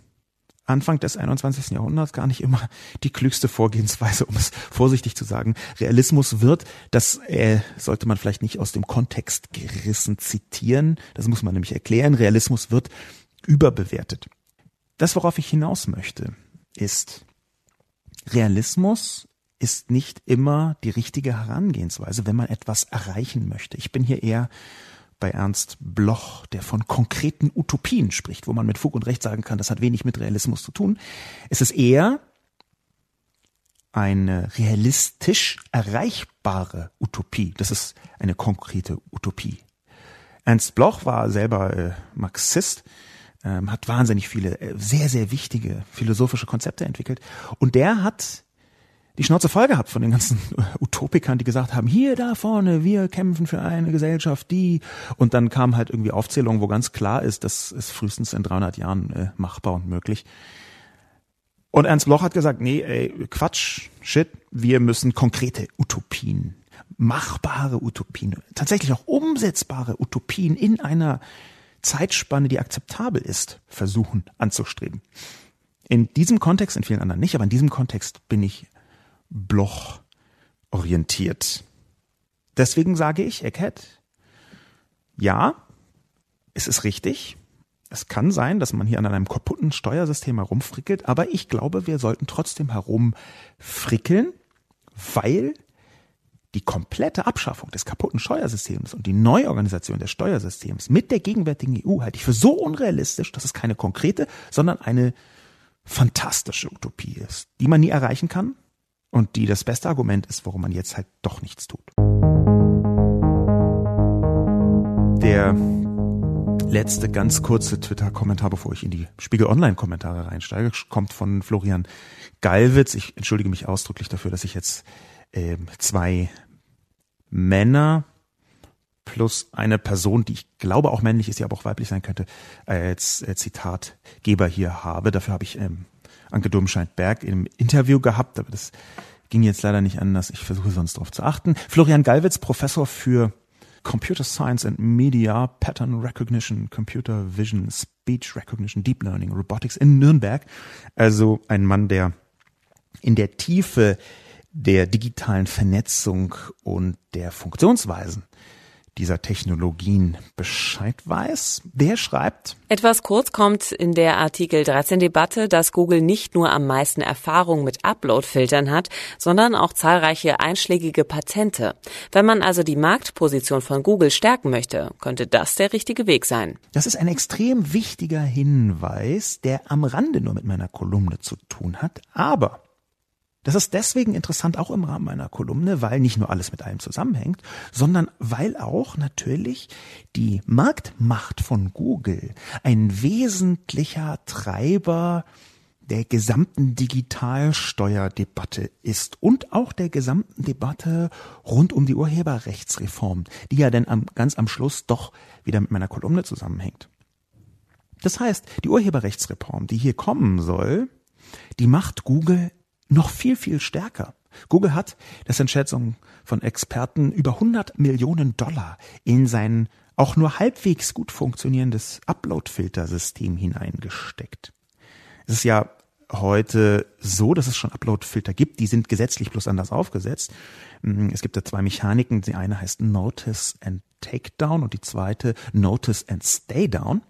Anfang des 21. Jahrhunderts gar nicht immer die klügste Vorgehensweise, um es vorsichtig zu sagen. Realismus wird, das äh, sollte man vielleicht nicht aus dem Kontext gerissen zitieren, das muss man nämlich erklären, Realismus wird überbewertet. Das, worauf ich hinaus möchte, ist, Realismus ist nicht immer die richtige Herangehensweise, wenn man etwas erreichen möchte. Ich bin hier eher bei Ernst Bloch, der von konkreten Utopien spricht, wo man mit Fug und Recht sagen kann, das hat wenig mit Realismus zu tun. Es ist eher eine realistisch erreichbare Utopie. Das ist eine konkrete Utopie. Ernst Bloch war selber äh, Marxist, ähm, hat wahnsinnig viele äh, sehr, sehr wichtige philosophische Konzepte entwickelt. Und der hat die Schnauze voll gehabt von den ganzen Utopikern, die gesagt haben, hier da vorne, wir kämpfen für eine Gesellschaft, die. Und dann kam halt irgendwie Aufzählung, wo ganz klar ist, das ist frühestens in 300 Jahren äh, machbar und möglich. Und Ernst Bloch hat gesagt, nee, ey, Quatsch, shit, wir müssen konkrete Utopien, machbare Utopien, tatsächlich auch umsetzbare Utopien in einer Zeitspanne, die akzeptabel ist, versuchen anzustreben. In diesem Kontext, in vielen anderen nicht, aber in diesem Kontext bin ich Bloch orientiert. Deswegen sage ich, Eckhead, ja, es ist richtig. Es kann sein, dass man hier an einem kaputten Steuersystem herumfrickelt, aber ich glaube, wir sollten trotzdem herumfrickeln, weil die komplette Abschaffung des kaputten Steuersystems und die Neuorganisation des Steuersystems mit der gegenwärtigen EU halte ich für so unrealistisch, dass es keine konkrete, sondern eine fantastische Utopie ist, die man nie erreichen kann, und die das beste Argument ist, warum man jetzt halt doch nichts tut. Der letzte ganz kurze Twitter-Kommentar, bevor ich in die Spiegel Online-Kommentare reinsteige, kommt von Florian Gallwitz. Ich entschuldige mich ausdrücklich dafür, dass ich jetzt äh, zwei Männer plus eine Person, die ich glaube auch männlich ist, die aber auch weiblich sein könnte, als äh, Zitatgeber hier habe. Dafür habe ich ähm, Anke Domscheit-Berg im Interview gehabt, aber das ging jetzt leider nicht anders. Ich versuche sonst darauf zu achten. Florian Gallwitz, Professor für Computer Science and Media, Pattern Recognition, Computer Vision, Speech Recognition, Deep Learning, Robotics in Nürnberg. Also ein Mann, der in der Tiefe der digitalen Vernetzung und der Funktionsweisen dieser Technologien Bescheid weiß. Der schreibt. Etwas kurz kommt in der Artikel 13 Debatte, dass Google nicht nur am meisten Erfahrung mit Upload-Filtern hat, sondern auch zahlreiche einschlägige Patente. Wenn man also die Marktposition von Google stärken möchte, könnte das der richtige Weg sein. Das ist ein extrem wichtiger Hinweis, der am Rande nur mit meiner Kolumne zu tun hat, aber das ist deswegen interessant, auch im Rahmen meiner Kolumne, weil nicht nur alles mit allem zusammenhängt, sondern weil auch natürlich die Marktmacht von Google ein wesentlicher Treiber der gesamten Digitalsteuerdebatte ist und auch der gesamten Debatte rund um die Urheberrechtsreform, die ja dann am, ganz am Schluss doch wieder mit meiner Kolumne zusammenhängt. Das heißt, die Urheberrechtsreform, die hier kommen soll, die macht Google noch viel, viel stärker. Google hat, das sind Schätzungen von Experten, über 100 Millionen Dollar in sein auch nur halbwegs gut funktionierendes Upload-Filtersystem hineingesteckt. Es ist ja heute so, dass es schon Upload-Filter gibt. Die sind gesetzlich bloß anders aufgesetzt. Mm, es gibt da zwei Mechaniken. Die eine heißt Notice and Takedown und die zweite Notice and Stay Down.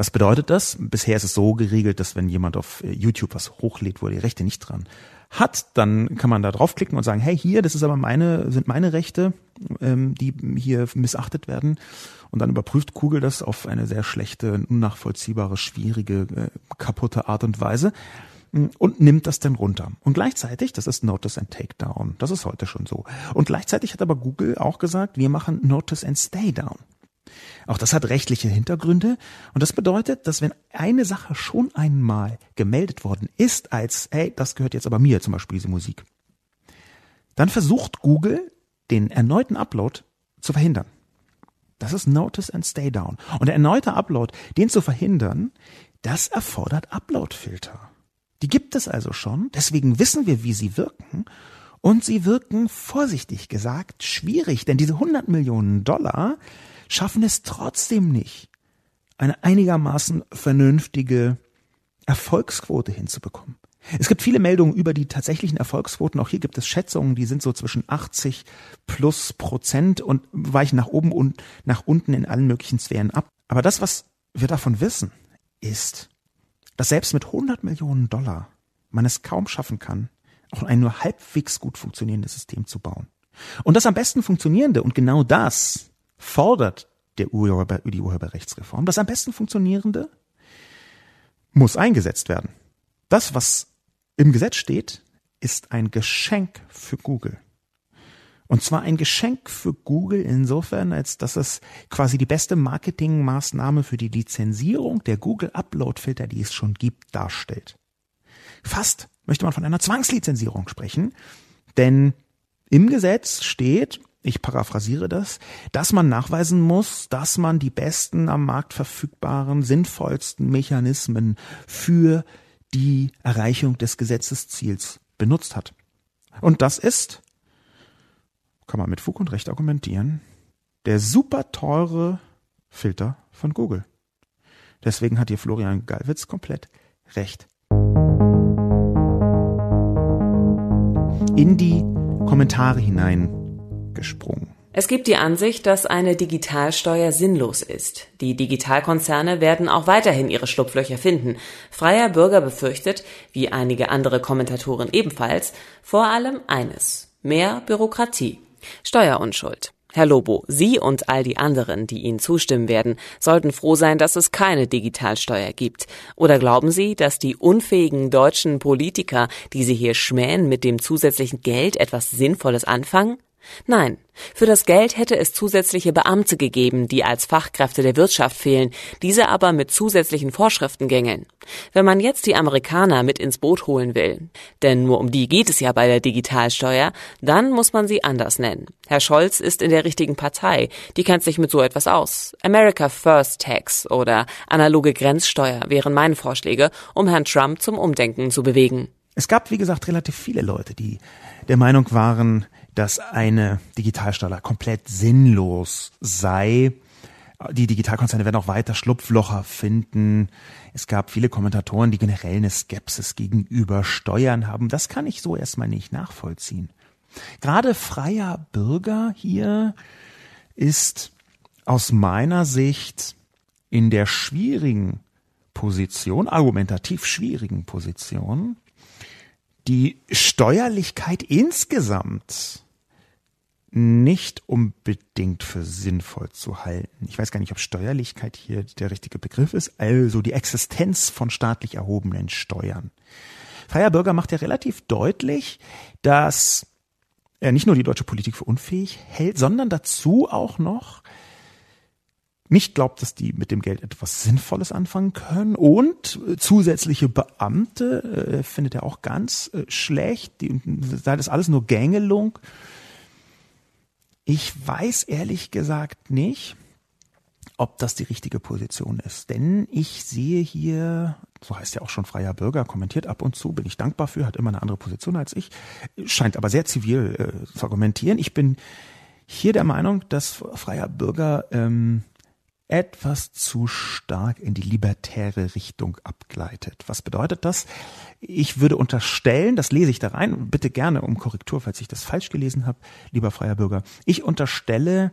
Was bedeutet das? Bisher ist es so geregelt, dass wenn jemand auf äh, YouTube was hochlädt, wo er die Rechte nicht dran hat, dann kann man da draufklicken und sagen, hey, hier, das ist aber meine, sind meine Rechte, ähm, die hier missachtet werden. Und dann überprüft Google das auf eine sehr schlechte, unnachvollziehbare, schwierige, äh, kaputte Art und Weise mm, und nimmt das dann runter. Und gleichzeitig, das ist Notice and Takedown, das ist heute schon so. Und gleichzeitig hat aber Google auch gesagt, wir machen Notice and Stay Down. Auch das hat rechtliche Hintergründe und das bedeutet, dass wenn eine Sache schon einmal gemeldet worden ist als, hey, das gehört jetzt aber mir, zum Beispiel diese Musik, dann versucht Google den erneuten Upload zu verhindern. Das ist Notice and Stay Down. Und der erneute Upload, den zu verhindern, das erfordert Uploadfilter. Die gibt es also schon, deswegen wissen wir, wie sie wirken. Und sie wirken, vorsichtig gesagt, schwierig, denn diese 100 Millionen Dollar schaffen es trotzdem nicht, eine einigermaßen vernünftige Erfolgsquote hinzubekommen. Es gibt viele Meldungen über die tatsächlichen Erfolgsquoten. Auch hier gibt es Schätzungen, die sind so zwischen 80 plus Prozent und weichen nach oben und nach unten in allen möglichen Sphären ab. Aber das, was wir davon wissen, ist, dass selbst mit 100 Millionen Dollar man es kaum schaffen kann, auch ein nur halbwegs gut funktionierendes System zu bauen. Und das am besten funktionierende, und genau das fordert der Urheber, die Urheberrechtsreform, das am besten funktionierende muss eingesetzt werden. Das, was im Gesetz steht, ist ein Geschenk für Google. Und zwar ein Geschenk für Google insofern, als dass es quasi die beste Marketingmaßnahme für die Lizenzierung der Google Upload Filter, die es schon gibt, darstellt. Fast möchte man von einer Zwangslizenzierung sprechen, denn im Gesetz steht, ich paraphrasiere das, dass man nachweisen muss, dass man die besten am Markt verfügbaren, sinnvollsten Mechanismen für die Erreichung des Gesetzesziels benutzt hat. Und das ist, kann man mit Fug und Recht argumentieren, der super teure Filter von Google. Deswegen hat hier Florian Gallwitz komplett recht. In die Kommentare hineingesprungen. Es gibt die Ansicht, dass eine Digitalsteuer sinnlos ist. Die Digitalkonzerne werden auch weiterhin ihre Schlupflöcher finden. Freier Bürger befürchtet, wie einige andere Kommentatoren ebenfalls, vor allem eines. Mehr Bürokratie. Steuerunschuld. Herr Lobo, Sie und all die anderen, die Ihnen zustimmen werden, sollten froh sein, dass es keine Digitalsteuer gibt. Oder glauben Sie, dass die unfähigen deutschen Politiker, die Sie hier schmähen, mit dem zusätzlichen Geld etwas Sinnvolles anfangen? Nein, für das Geld hätte es zusätzliche Beamte gegeben, die als Fachkräfte der Wirtschaft fehlen, diese aber mit zusätzlichen Vorschriften gängeln. Wenn man jetzt die Amerikaner mit ins Boot holen will, denn nur um die geht es ja bei der Digitalsteuer, dann muss man sie anders nennen. Herr Scholz ist in der richtigen Partei, die kennt sich mit so etwas aus. America First Tax oder analoge Grenzsteuer wären meine Vorschläge, um Herrn Trump zum Umdenken zu bewegen. Es gab, wie gesagt, relativ viele Leute, die der Meinung waren, dass eine Digitalsteuer komplett sinnlos sei. Die Digitalkonzerne werden auch weiter Schlupflocher finden. Es gab viele Kommentatoren, die generell eine Skepsis gegenüber Steuern haben. Das kann ich so erstmal nicht nachvollziehen. Gerade freier Bürger hier ist aus meiner Sicht in der schwierigen Position, argumentativ schwierigen Position, die Steuerlichkeit insgesamt nicht unbedingt für sinnvoll zu halten. Ich weiß gar nicht, ob Steuerlichkeit hier der richtige Begriff ist, also die Existenz von staatlich erhobenen Steuern. Freier Bürger macht ja relativ deutlich, dass er nicht nur die deutsche Politik für unfähig hält, sondern dazu auch noch nicht glaubt, dass die mit dem Geld etwas Sinnvolles anfangen können und zusätzliche Beamte äh, findet er auch ganz äh, schlecht, die, sei das alles nur Gängelung. Ich weiß ehrlich gesagt nicht, ob das die richtige Position ist, denn ich sehe hier, so heißt ja auch schon freier Bürger, kommentiert ab und zu, bin ich dankbar für, hat immer eine andere Position als ich, scheint aber sehr zivil äh, zu argumentieren. Ich bin hier der Meinung, dass freier Bürger ähm, etwas zu stark in die libertäre Richtung abgleitet. Was bedeutet das? Ich würde unterstellen, das lese ich da rein, bitte gerne um Korrektur, falls ich das falsch gelesen habe, lieber freier Bürger. Ich unterstelle,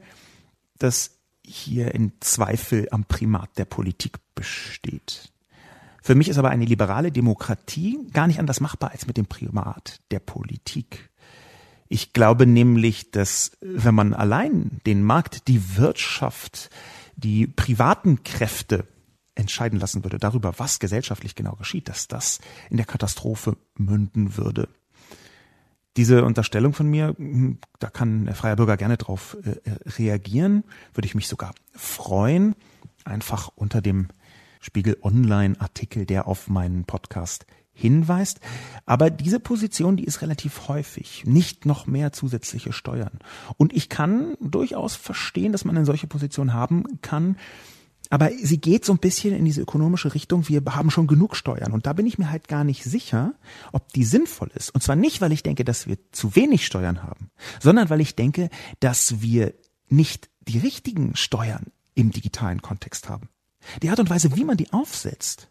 dass hier ein Zweifel am Primat der Politik besteht. Für mich ist aber eine liberale Demokratie gar nicht anders machbar als mit dem Primat der Politik. Ich glaube nämlich, dass wenn man allein den Markt, die Wirtschaft, die privaten Kräfte entscheiden lassen würde darüber, was gesellschaftlich genau geschieht, dass das in der Katastrophe münden würde. Diese Unterstellung von mir, hm, da kann der freie Bürger gerne drauf äh, reagieren, würde ich mich sogar freuen, einfach unter dem Spiegel Online Artikel, der auf meinen Podcast hinweist. Aber diese Position, die ist relativ häufig. Nicht noch mehr zusätzliche Steuern. Und ich kann durchaus verstehen, dass man eine solche Position haben kann. Aber sie geht so ein bisschen in diese ökonomische Richtung, wir haben schon genug Steuern. Und da bin ich mir halt gar nicht sicher, ob die sinnvoll ist. Und zwar nicht, weil ich denke, dass wir zu wenig Steuern haben, sondern weil ich denke, dass wir nicht die richtigen Steuern im digitalen Kontext haben. Die Art und Weise, wie man die aufsetzt,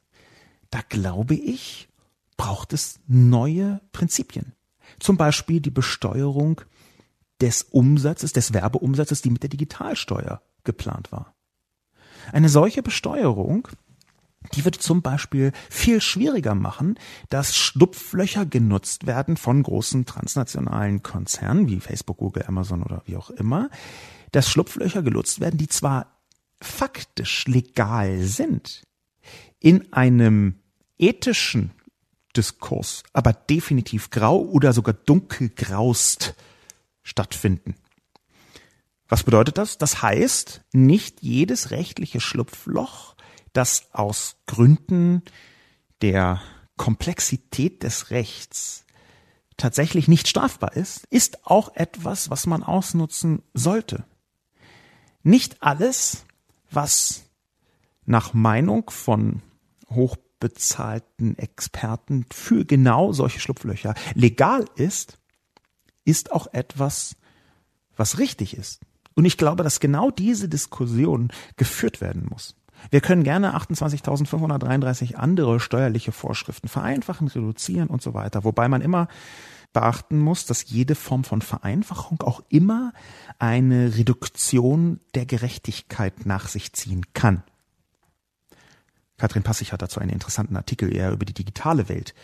da glaube ich, braucht es neue Prinzipien. Zum Beispiel die Besteuerung des Umsatzes, des Werbeumsatzes, die mit der Digitalsteuer geplant war. Eine solche Besteuerung, die wird zum Beispiel viel schwieriger machen, dass Schlupflöcher genutzt werden von großen transnationalen Konzernen wie Facebook, Google, Amazon oder wie auch immer, dass Schlupflöcher genutzt werden, die zwar faktisch legal sind, in einem ethischen Diskurs, aber definitiv grau oder sogar dunkelgraust stattfinden. Was bedeutet das? Das heißt, nicht jedes rechtliche Schlupfloch, das aus Gründen der Komplexität des Rechts tatsächlich nicht strafbar ist, ist auch etwas, was man ausnutzen sollte. Nicht alles, was nach Meinung von hochbezahlten Experten für genau solche Schlupflöcher legal ist, ist auch etwas, was richtig ist. Und ich glaube, dass genau diese Diskussion geführt werden muss. Wir können gerne 28.533 andere steuerliche Vorschriften vereinfachen, reduzieren und so weiter. Wobei man immer beachten muss, dass jede Form von Vereinfachung auch immer eine Reduktion der Gerechtigkeit nach sich ziehen kann. Katrin Passig hat dazu einen interessanten Artikel eher über die digitale Welt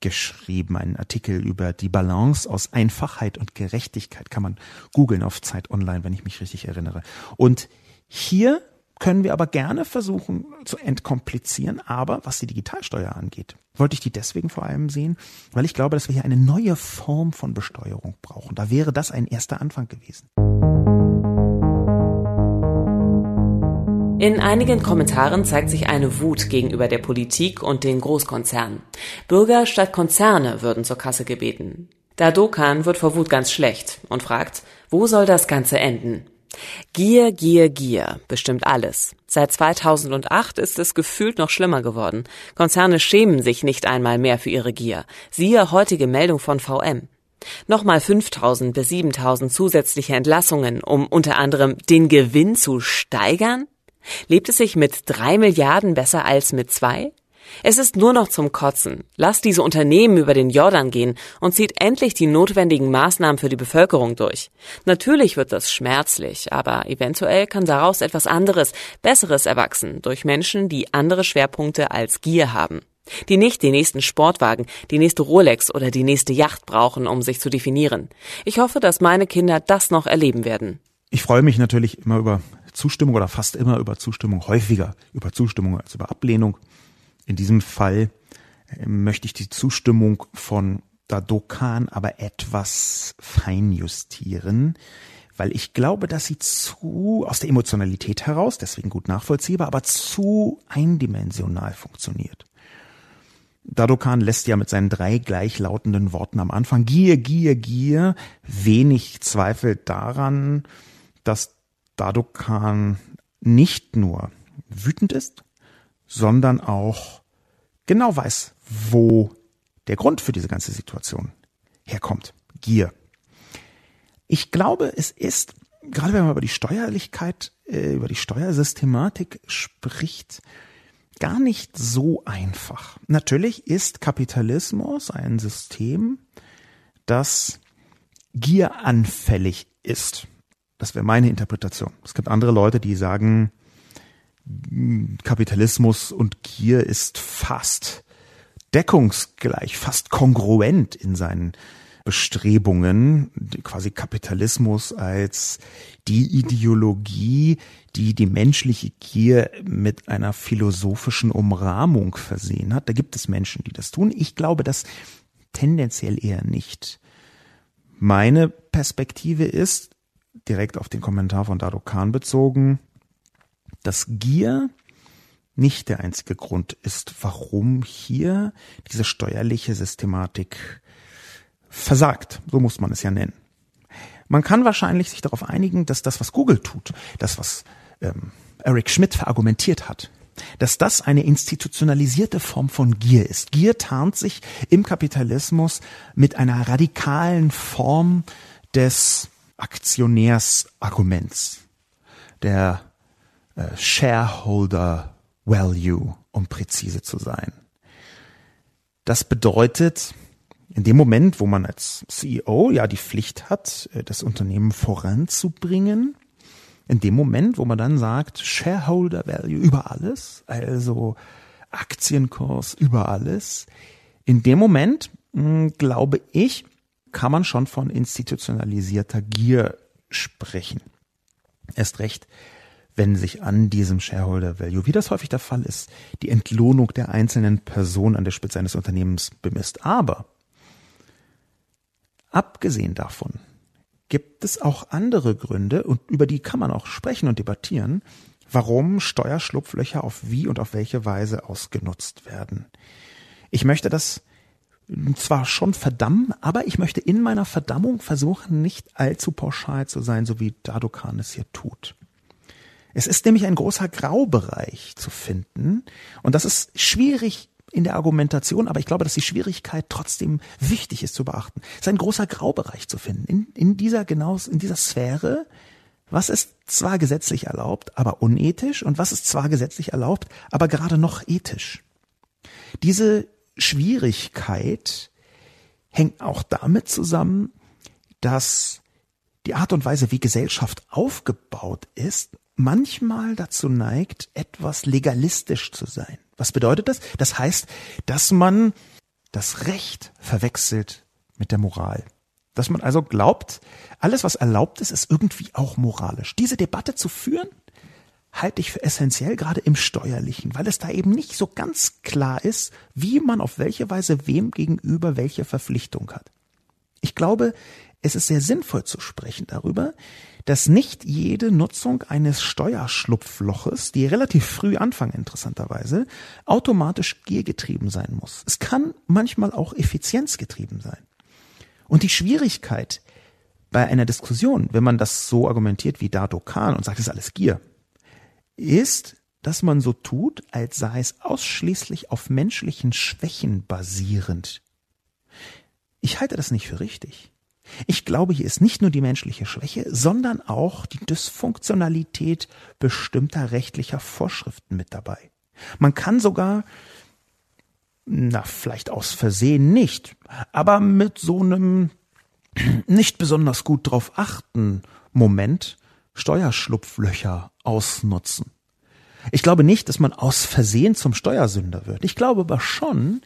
geschrieben, einen Artikel über die Balance aus Einfachheit und Gerechtigkeit. Kann man googeln auf Zeit Online, wenn ich mich richtig erinnere. Und hier können wir aber gerne versuchen zu entkomplizieren, aber was die Digitalsteuer angeht, wollte ich die deswegen vor allem sehen, weil ich glaube, dass wir hier eine neue Form von Besteuerung brauchen. Da wäre das ein erster Anfang gewesen. In einigen Kommentaren zeigt sich eine Wut gegenüber der Politik und den Großkonzernen. Bürger statt Konzerne würden zur Kasse gebeten. Dadokan wird vor Wut ganz schlecht und fragt, wo soll das Ganze enden? Gier, Gier, Gier bestimmt alles. Seit 2008 ist es gefühlt noch schlimmer geworden. Konzerne schämen sich nicht einmal mehr für ihre Gier. Siehe heutige Meldung von VM. Nochmal 5000 bis 7000 zusätzliche Entlassungen, um unter anderem den Gewinn zu steigern? Lebt es sich mit drei Milliarden besser als mit zwei? Es ist nur noch zum Kotzen. Lasst diese Unternehmen über den Jordan gehen und zieht endlich die notwendigen Maßnahmen für die Bevölkerung durch. Natürlich wird das schmerzlich, aber eventuell kann daraus etwas anderes, Besseres erwachsen durch Menschen, die andere Schwerpunkte als Gier haben. Die nicht den nächsten Sportwagen, die nächste Rolex oder die nächste Yacht brauchen, um sich zu definieren. Ich hoffe, dass meine Kinder das noch erleben werden. Ich freue mich natürlich immer über Zustimmung oder fast immer über Zustimmung, häufiger über Zustimmung als über Ablehnung. In diesem Fall äh, möchte ich die Zustimmung von Dadokan aber etwas feinjustieren, weil ich glaube, dass sie zu aus der Emotionalität heraus, deswegen gut nachvollziehbar, aber zu eindimensional funktioniert. Dadokan lässt ja mit seinen drei gleichlautenden Worten am Anfang Gier, Gier, Gier wenig Zweifel daran, dass Dadokan nicht nur wütend ist, sondern auch genau weiß, wo der Grund für diese ganze Situation herkommt. Gier. Ich glaube, es ist, gerade wenn man über die Steuerlichkeit, äh, über die Steuersystematik spricht, gar nicht so einfach. Natürlich ist Kapitalismus ein System, das gieranfällig ist. Das wäre meine Interpretation. Es gibt andere Leute, die sagen, Kapitalismus und Gier ist fast deckungsgleich, fast kongruent in seinen Bestrebungen, quasi Kapitalismus als die Ideologie, die die menschliche Gier mit einer philosophischen Umrahmung versehen hat. Da gibt es Menschen, die das tun. Ich glaube das tendenziell eher nicht. Meine Perspektive ist, direkt auf den Kommentar von Dado Khan bezogen, dass Gier nicht der einzige Grund ist, warum hier diese steuerliche Systematik versagt. So muss man es ja nennen. Man kann wahrscheinlich sich darauf einigen, dass das, was Google tut, das, was ähm, Eric Schmidt verargumentiert hat, dass das eine institutionalisierte Form von Gier ist. Gier tarnt sich im Kapitalismus mit einer radikalen Form des Aktionärsarguments, der äh, Shareholder Value, um präzise zu sein. Das bedeutet, in dem Moment, wo man als CEO ja die Pflicht hat, äh, das Unternehmen voranzubringen, in dem Moment, wo man dann sagt, Shareholder Value über alles, also Aktienkurs über alles, in dem Moment, hm, glaube ich, kann man schon von institutionalisierter Gier sprechen. Erst recht, wenn sich an diesem Shareholder Value, wie das häufig der Fall ist, die Entlohnung der einzelnen Person an der Spitze eines Unternehmens bemisst. Aber abgesehen davon gibt es auch andere Gründe, und über die kann man auch sprechen und debattieren, warum Steuerschlupflöcher auf wie und auf welche Weise ausgenutzt werden. Ich möchte das zwar schon verdammen, aber ich möchte in meiner Verdammung versuchen, nicht allzu pauschal zu sein, so wie Dadokan es hier tut. Es ist nämlich ein großer Graubereich zu finden und das ist schwierig in der Argumentation, aber ich glaube, dass die Schwierigkeit trotzdem wichtig ist zu beachten. Es ist ein großer Graubereich zu finden in, in dieser genau in dieser Sphäre, was ist zwar gesetzlich erlaubt, aber unethisch und was ist zwar gesetzlich erlaubt, aber gerade noch ethisch. Diese Schwierigkeit hängt auch damit zusammen, dass die Art und Weise, wie Gesellschaft aufgebaut ist, manchmal dazu neigt, etwas legalistisch zu sein. Was bedeutet das? Das heißt, dass man das Recht verwechselt mit der Moral. Dass man also glaubt, alles, was erlaubt ist, ist irgendwie auch moralisch. Diese Debatte zu führen, halte ich für essentiell, gerade im Steuerlichen, weil es da eben nicht so ganz klar ist, wie man auf welche Weise wem gegenüber welche Verpflichtung hat. Ich glaube, es ist sehr sinnvoll zu sprechen darüber, dass nicht jede Nutzung eines Steuerschlupfloches, die relativ früh anfangen interessanterweise, automatisch giergetrieben sein muss. Es kann manchmal auch effizienzgetrieben sein. Und die Schwierigkeit bei einer Diskussion, wenn man das so argumentiert wie Dato Khan und sagt, es ist alles Gier, ist, dass man so tut, als sei es ausschließlich auf menschlichen Schwächen basierend. Ich halte das nicht für richtig. Ich glaube, hier ist nicht nur die menschliche Schwäche, sondern auch die Dysfunktionalität bestimmter rechtlicher Vorschriften mit dabei. Man kann sogar, na, vielleicht aus Versehen nicht, aber mit so einem nicht besonders gut drauf achten Moment Steuerschlupflöcher ausnutzen. Ich glaube nicht, dass man aus Versehen zum Steuersünder wird. Ich glaube aber schon,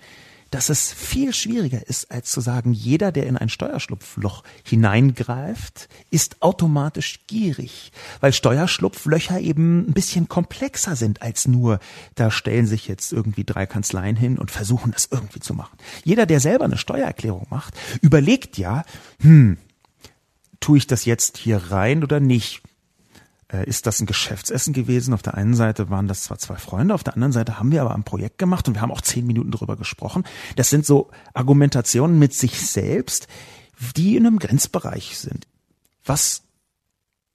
dass es viel schwieriger ist, als zu sagen, jeder, der in ein Steuerschlupfloch hineingreift, ist automatisch gierig, weil Steuerschlupflöcher eben ein bisschen komplexer sind als nur, da stellen sich jetzt irgendwie drei Kanzleien hin und versuchen das irgendwie zu machen. Jeder, der selber eine Steuererklärung macht, überlegt ja, hm, tue ich das jetzt hier rein oder nicht? Äh, ist das ein Geschäftsessen gewesen. Auf der einen Seite waren das zwar zwei Freunde, auf der anderen Seite haben wir aber ein Projekt gemacht und wir haben auch zehn Minuten drüber gesprochen. Das sind so Argumentationen mit sich selbst, die in einem Grenzbereich sind. Was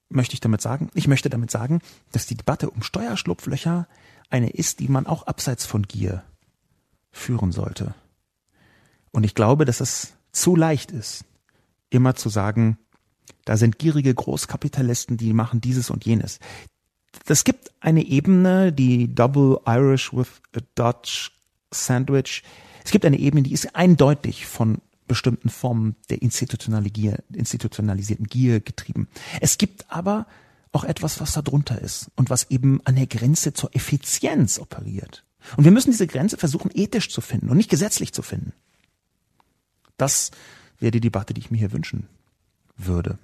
möchte ich damit sagen? Ich möchte damit sagen, dass die Debatte um Steuerschlupflöcher eine ist, die man auch abseits von Gier führen sollte. Und ich glaube, dass es zu leicht ist, immer zu sagen, da sind gierige Großkapitalisten, die machen dieses und jenes. Das gibt eine Ebene, die Double Irish with a Dutch Sandwich. Es gibt eine Ebene, die ist eindeutig von bestimmten Formen der institutionalisierten Gier getrieben. Es gibt aber auch etwas, was da drunter ist und was eben an der Grenze zur Effizienz operiert. Und wir müssen diese Grenze versuchen, ethisch zu finden und nicht gesetzlich zu finden. Das wäre die Debatte, die ich mir hier wünschen würde.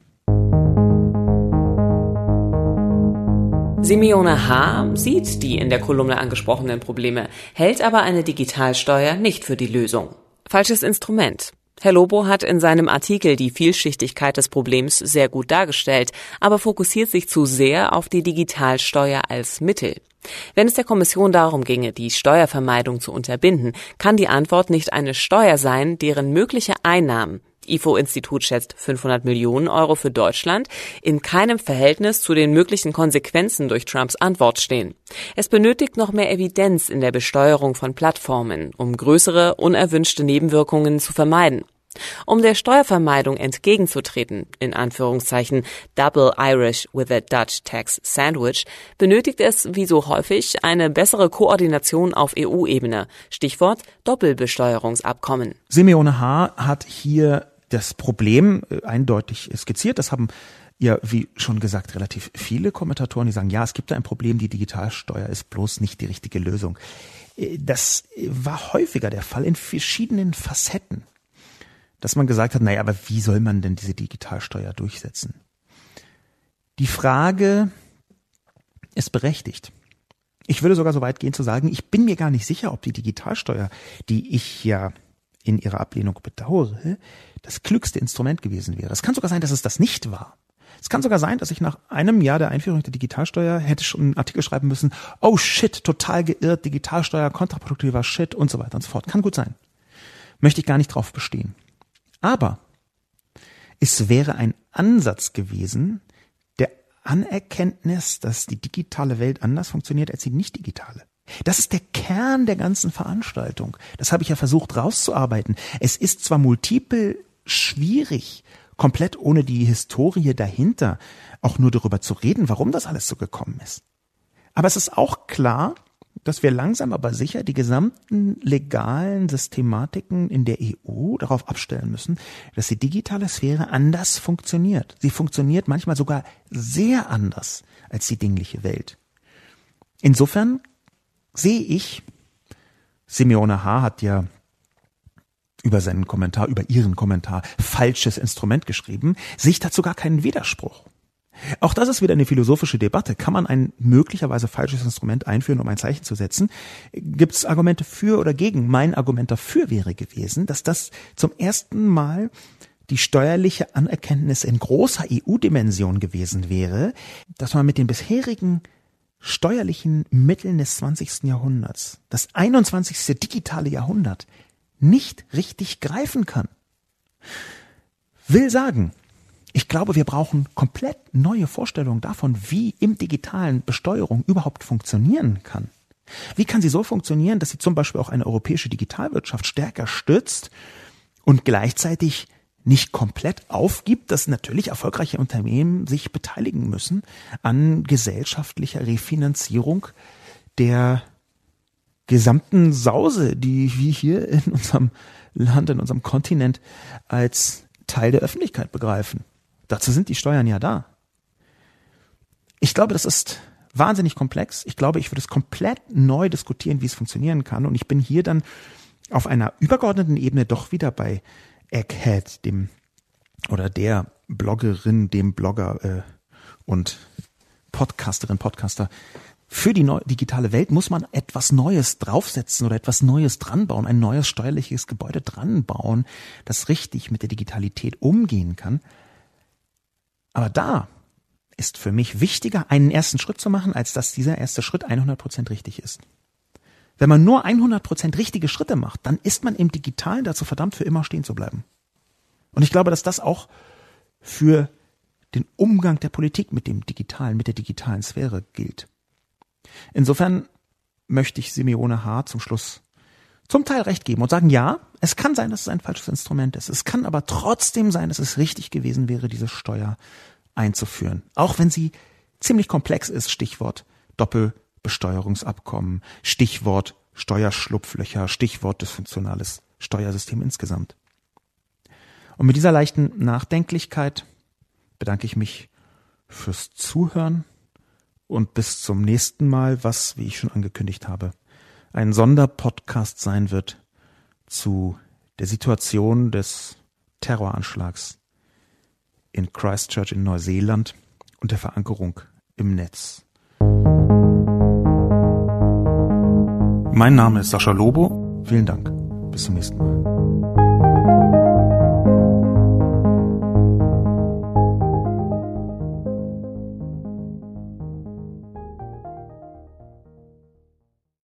Simeone H. sieht die in der Kolumne angesprochenen Probleme, hält aber eine Digitalsteuer nicht für die Lösung. Falsches Instrument. Herr Lobo hat in seinem Artikel die Vielschichtigkeit des Problems sehr gut dargestellt, aber fokussiert sich zu sehr auf die Digitalsteuer als Mittel. Wenn es der Kommission darum ginge, die Steuervermeidung zu unterbinden, kann die Antwort nicht eine Steuer sein, deren mögliche Einnahmen IFO-Institut schätzt 500 Millionen Euro für Deutschland, in keinem Verhältnis zu den möglichen Konsequenzen durch Trumps Antwort stehen. Es benötigt noch mehr Evidenz in der Besteuerung von Plattformen, um größere, unerwünschte Nebenwirkungen zu vermeiden. Um der Steuervermeidung entgegenzutreten, in Anführungszeichen Double Irish with a Dutch Tax Sandwich, benötigt es, wie so häufig, eine bessere Koordination auf EU-Ebene. Stichwort Doppelbesteuerungsabkommen. Simeone H. hat hier das Problem äh, eindeutig skizziert. Das haben ja, wie schon gesagt, relativ viele Kommentatoren, die sagen, ja, es gibt da ein Problem, die Digitalsteuer ist bloß nicht die richtige Lösung. Äh, das war häufiger der Fall in verschiedenen Facetten dass man gesagt hat, naja, aber wie soll man denn diese Digitalsteuer durchsetzen? Die Frage ist berechtigt. Ich würde sogar so weit gehen zu sagen, ich bin mir gar nicht sicher, ob die Digitalsteuer, die ich ja in ihrer Ablehnung bedauere, das klügste Instrument gewesen wäre. Es kann sogar sein, dass es das nicht war. Es kann sogar sein, dass ich nach einem Jahr der Einführung der Digitalsteuer hätte schon einen Artikel schreiben müssen, oh shit, total geirrt, Digitalsteuer, kontraproduktiver Shit und so weiter und so fort. Kann gut sein. Möchte ich gar nicht drauf bestehen. Aber es wäre ein Ansatz gewesen der Anerkenntnis, dass die digitale Welt anders funktioniert als die nicht digitale. Das ist der Kern der ganzen Veranstaltung. Das habe ich ja versucht rauszuarbeiten. Es ist zwar multiple schwierig, komplett ohne die Historie dahinter auch nur darüber zu reden, warum das alles so gekommen ist. Aber es ist auch klar, dass wir langsam aber sicher die gesamten legalen Systematiken in der EU darauf abstellen müssen, dass die digitale Sphäre anders funktioniert. Sie funktioniert manchmal sogar sehr anders als die dingliche Welt. Insofern sehe ich, Simeone H. hat ja über seinen Kommentar, über ihren Kommentar falsches Instrument geschrieben, sehe ich dazu gar keinen Widerspruch. Auch das ist wieder eine philosophische Debatte. Kann man ein möglicherweise falsches Instrument einführen, um ein Zeichen zu setzen? Gibt es Argumente für oder gegen? Mein Argument dafür wäre gewesen, dass das zum ersten Mal die steuerliche Anerkenntnis in großer EU-Dimension gewesen wäre, dass man mit den bisherigen steuerlichen Mitteln des 20. Jahrhunderts, das 21. digitale Jahrhundert, nicht richtig greifen kann. Will sagen, ich glaube, wir brauchen komplett neue Vorstellungen davon, wie im digitalen Besteuerung überhaupt funktionieren kann. Wie kann sie so funktionieren, dass sie zum Beispiel auch eine europäische Digitalwirtschaft stärker stützt und gleichzeitig nicht komplett aufgibt, dass natürlich erfolgreiche Unternehmen sich beteiligen müssen an gesellschaftlicher Refinanzierung der gesamten Sause, die wir hier in unserem Land, in unserem Kontinent als Teil der Öffentlichkeit begreifen. Dazu sind die Steuern ja da. Ich glaube, das ist wahnsinnig komplex. Ich glaube, ich würde es komplett neu diskutieren, wie es funktionieren kann. Und ich bin hier dann auf einer übergeordneten Ebene doch wieder bei Egghead, dem oder der Bloggerin, dem Blogger äh, und Podcasterin, Podcaster. Für die digitale Welt muss man etwas Neues draufsetzen oder etwas Neues dranbauen, ein neues steuerliches Gebäude dranbauen, das richtig mit der Digitalität umgehen kann. Aber da ist für mich wichtiger, einen ersten Schritt zu machen, als dass dieser erste Schritt 100% richtig ist. Wenn man nur 100% richtige Schritte macht, dann ist man im Digitalen dazu verdammt, für immer stehen zu bleiben. Und ich glaube, dass das auch für den Umgang der Politik mit dem Digitalen, mit der digitalen Sphäre gilt. Insofern möchte ich Simeone H. zum Schluss zum Teil recht geben und sagen, ja, es kann sein, dass es ein falsches Instrument ist. Es kann aber trotzdem sein, dass es richtig gewesen wäre, diese Steuer einzuführen. Auch wenn sie ziemlich komplex ist, Stichwort Doppelbesteuerungsabkommen, Stichwort Steuerschlupflöcher, Stichwort dysfunktionales Steuersystem insgesamt. Und mit dieser leichten Nachdenklichkeit bedanke ich mich fürs Zuhören und bis zum nächsten Mal, was, wie ich schon angekündigt habe, ein Sonderpodcast sein wird zu der Situation des Terroranschlags in Christchurch in Neuseeland und der Verankerung im Netz. Mein Name ist Sascha Lobo. Vielen Dank. Bis zum nächsten Mal.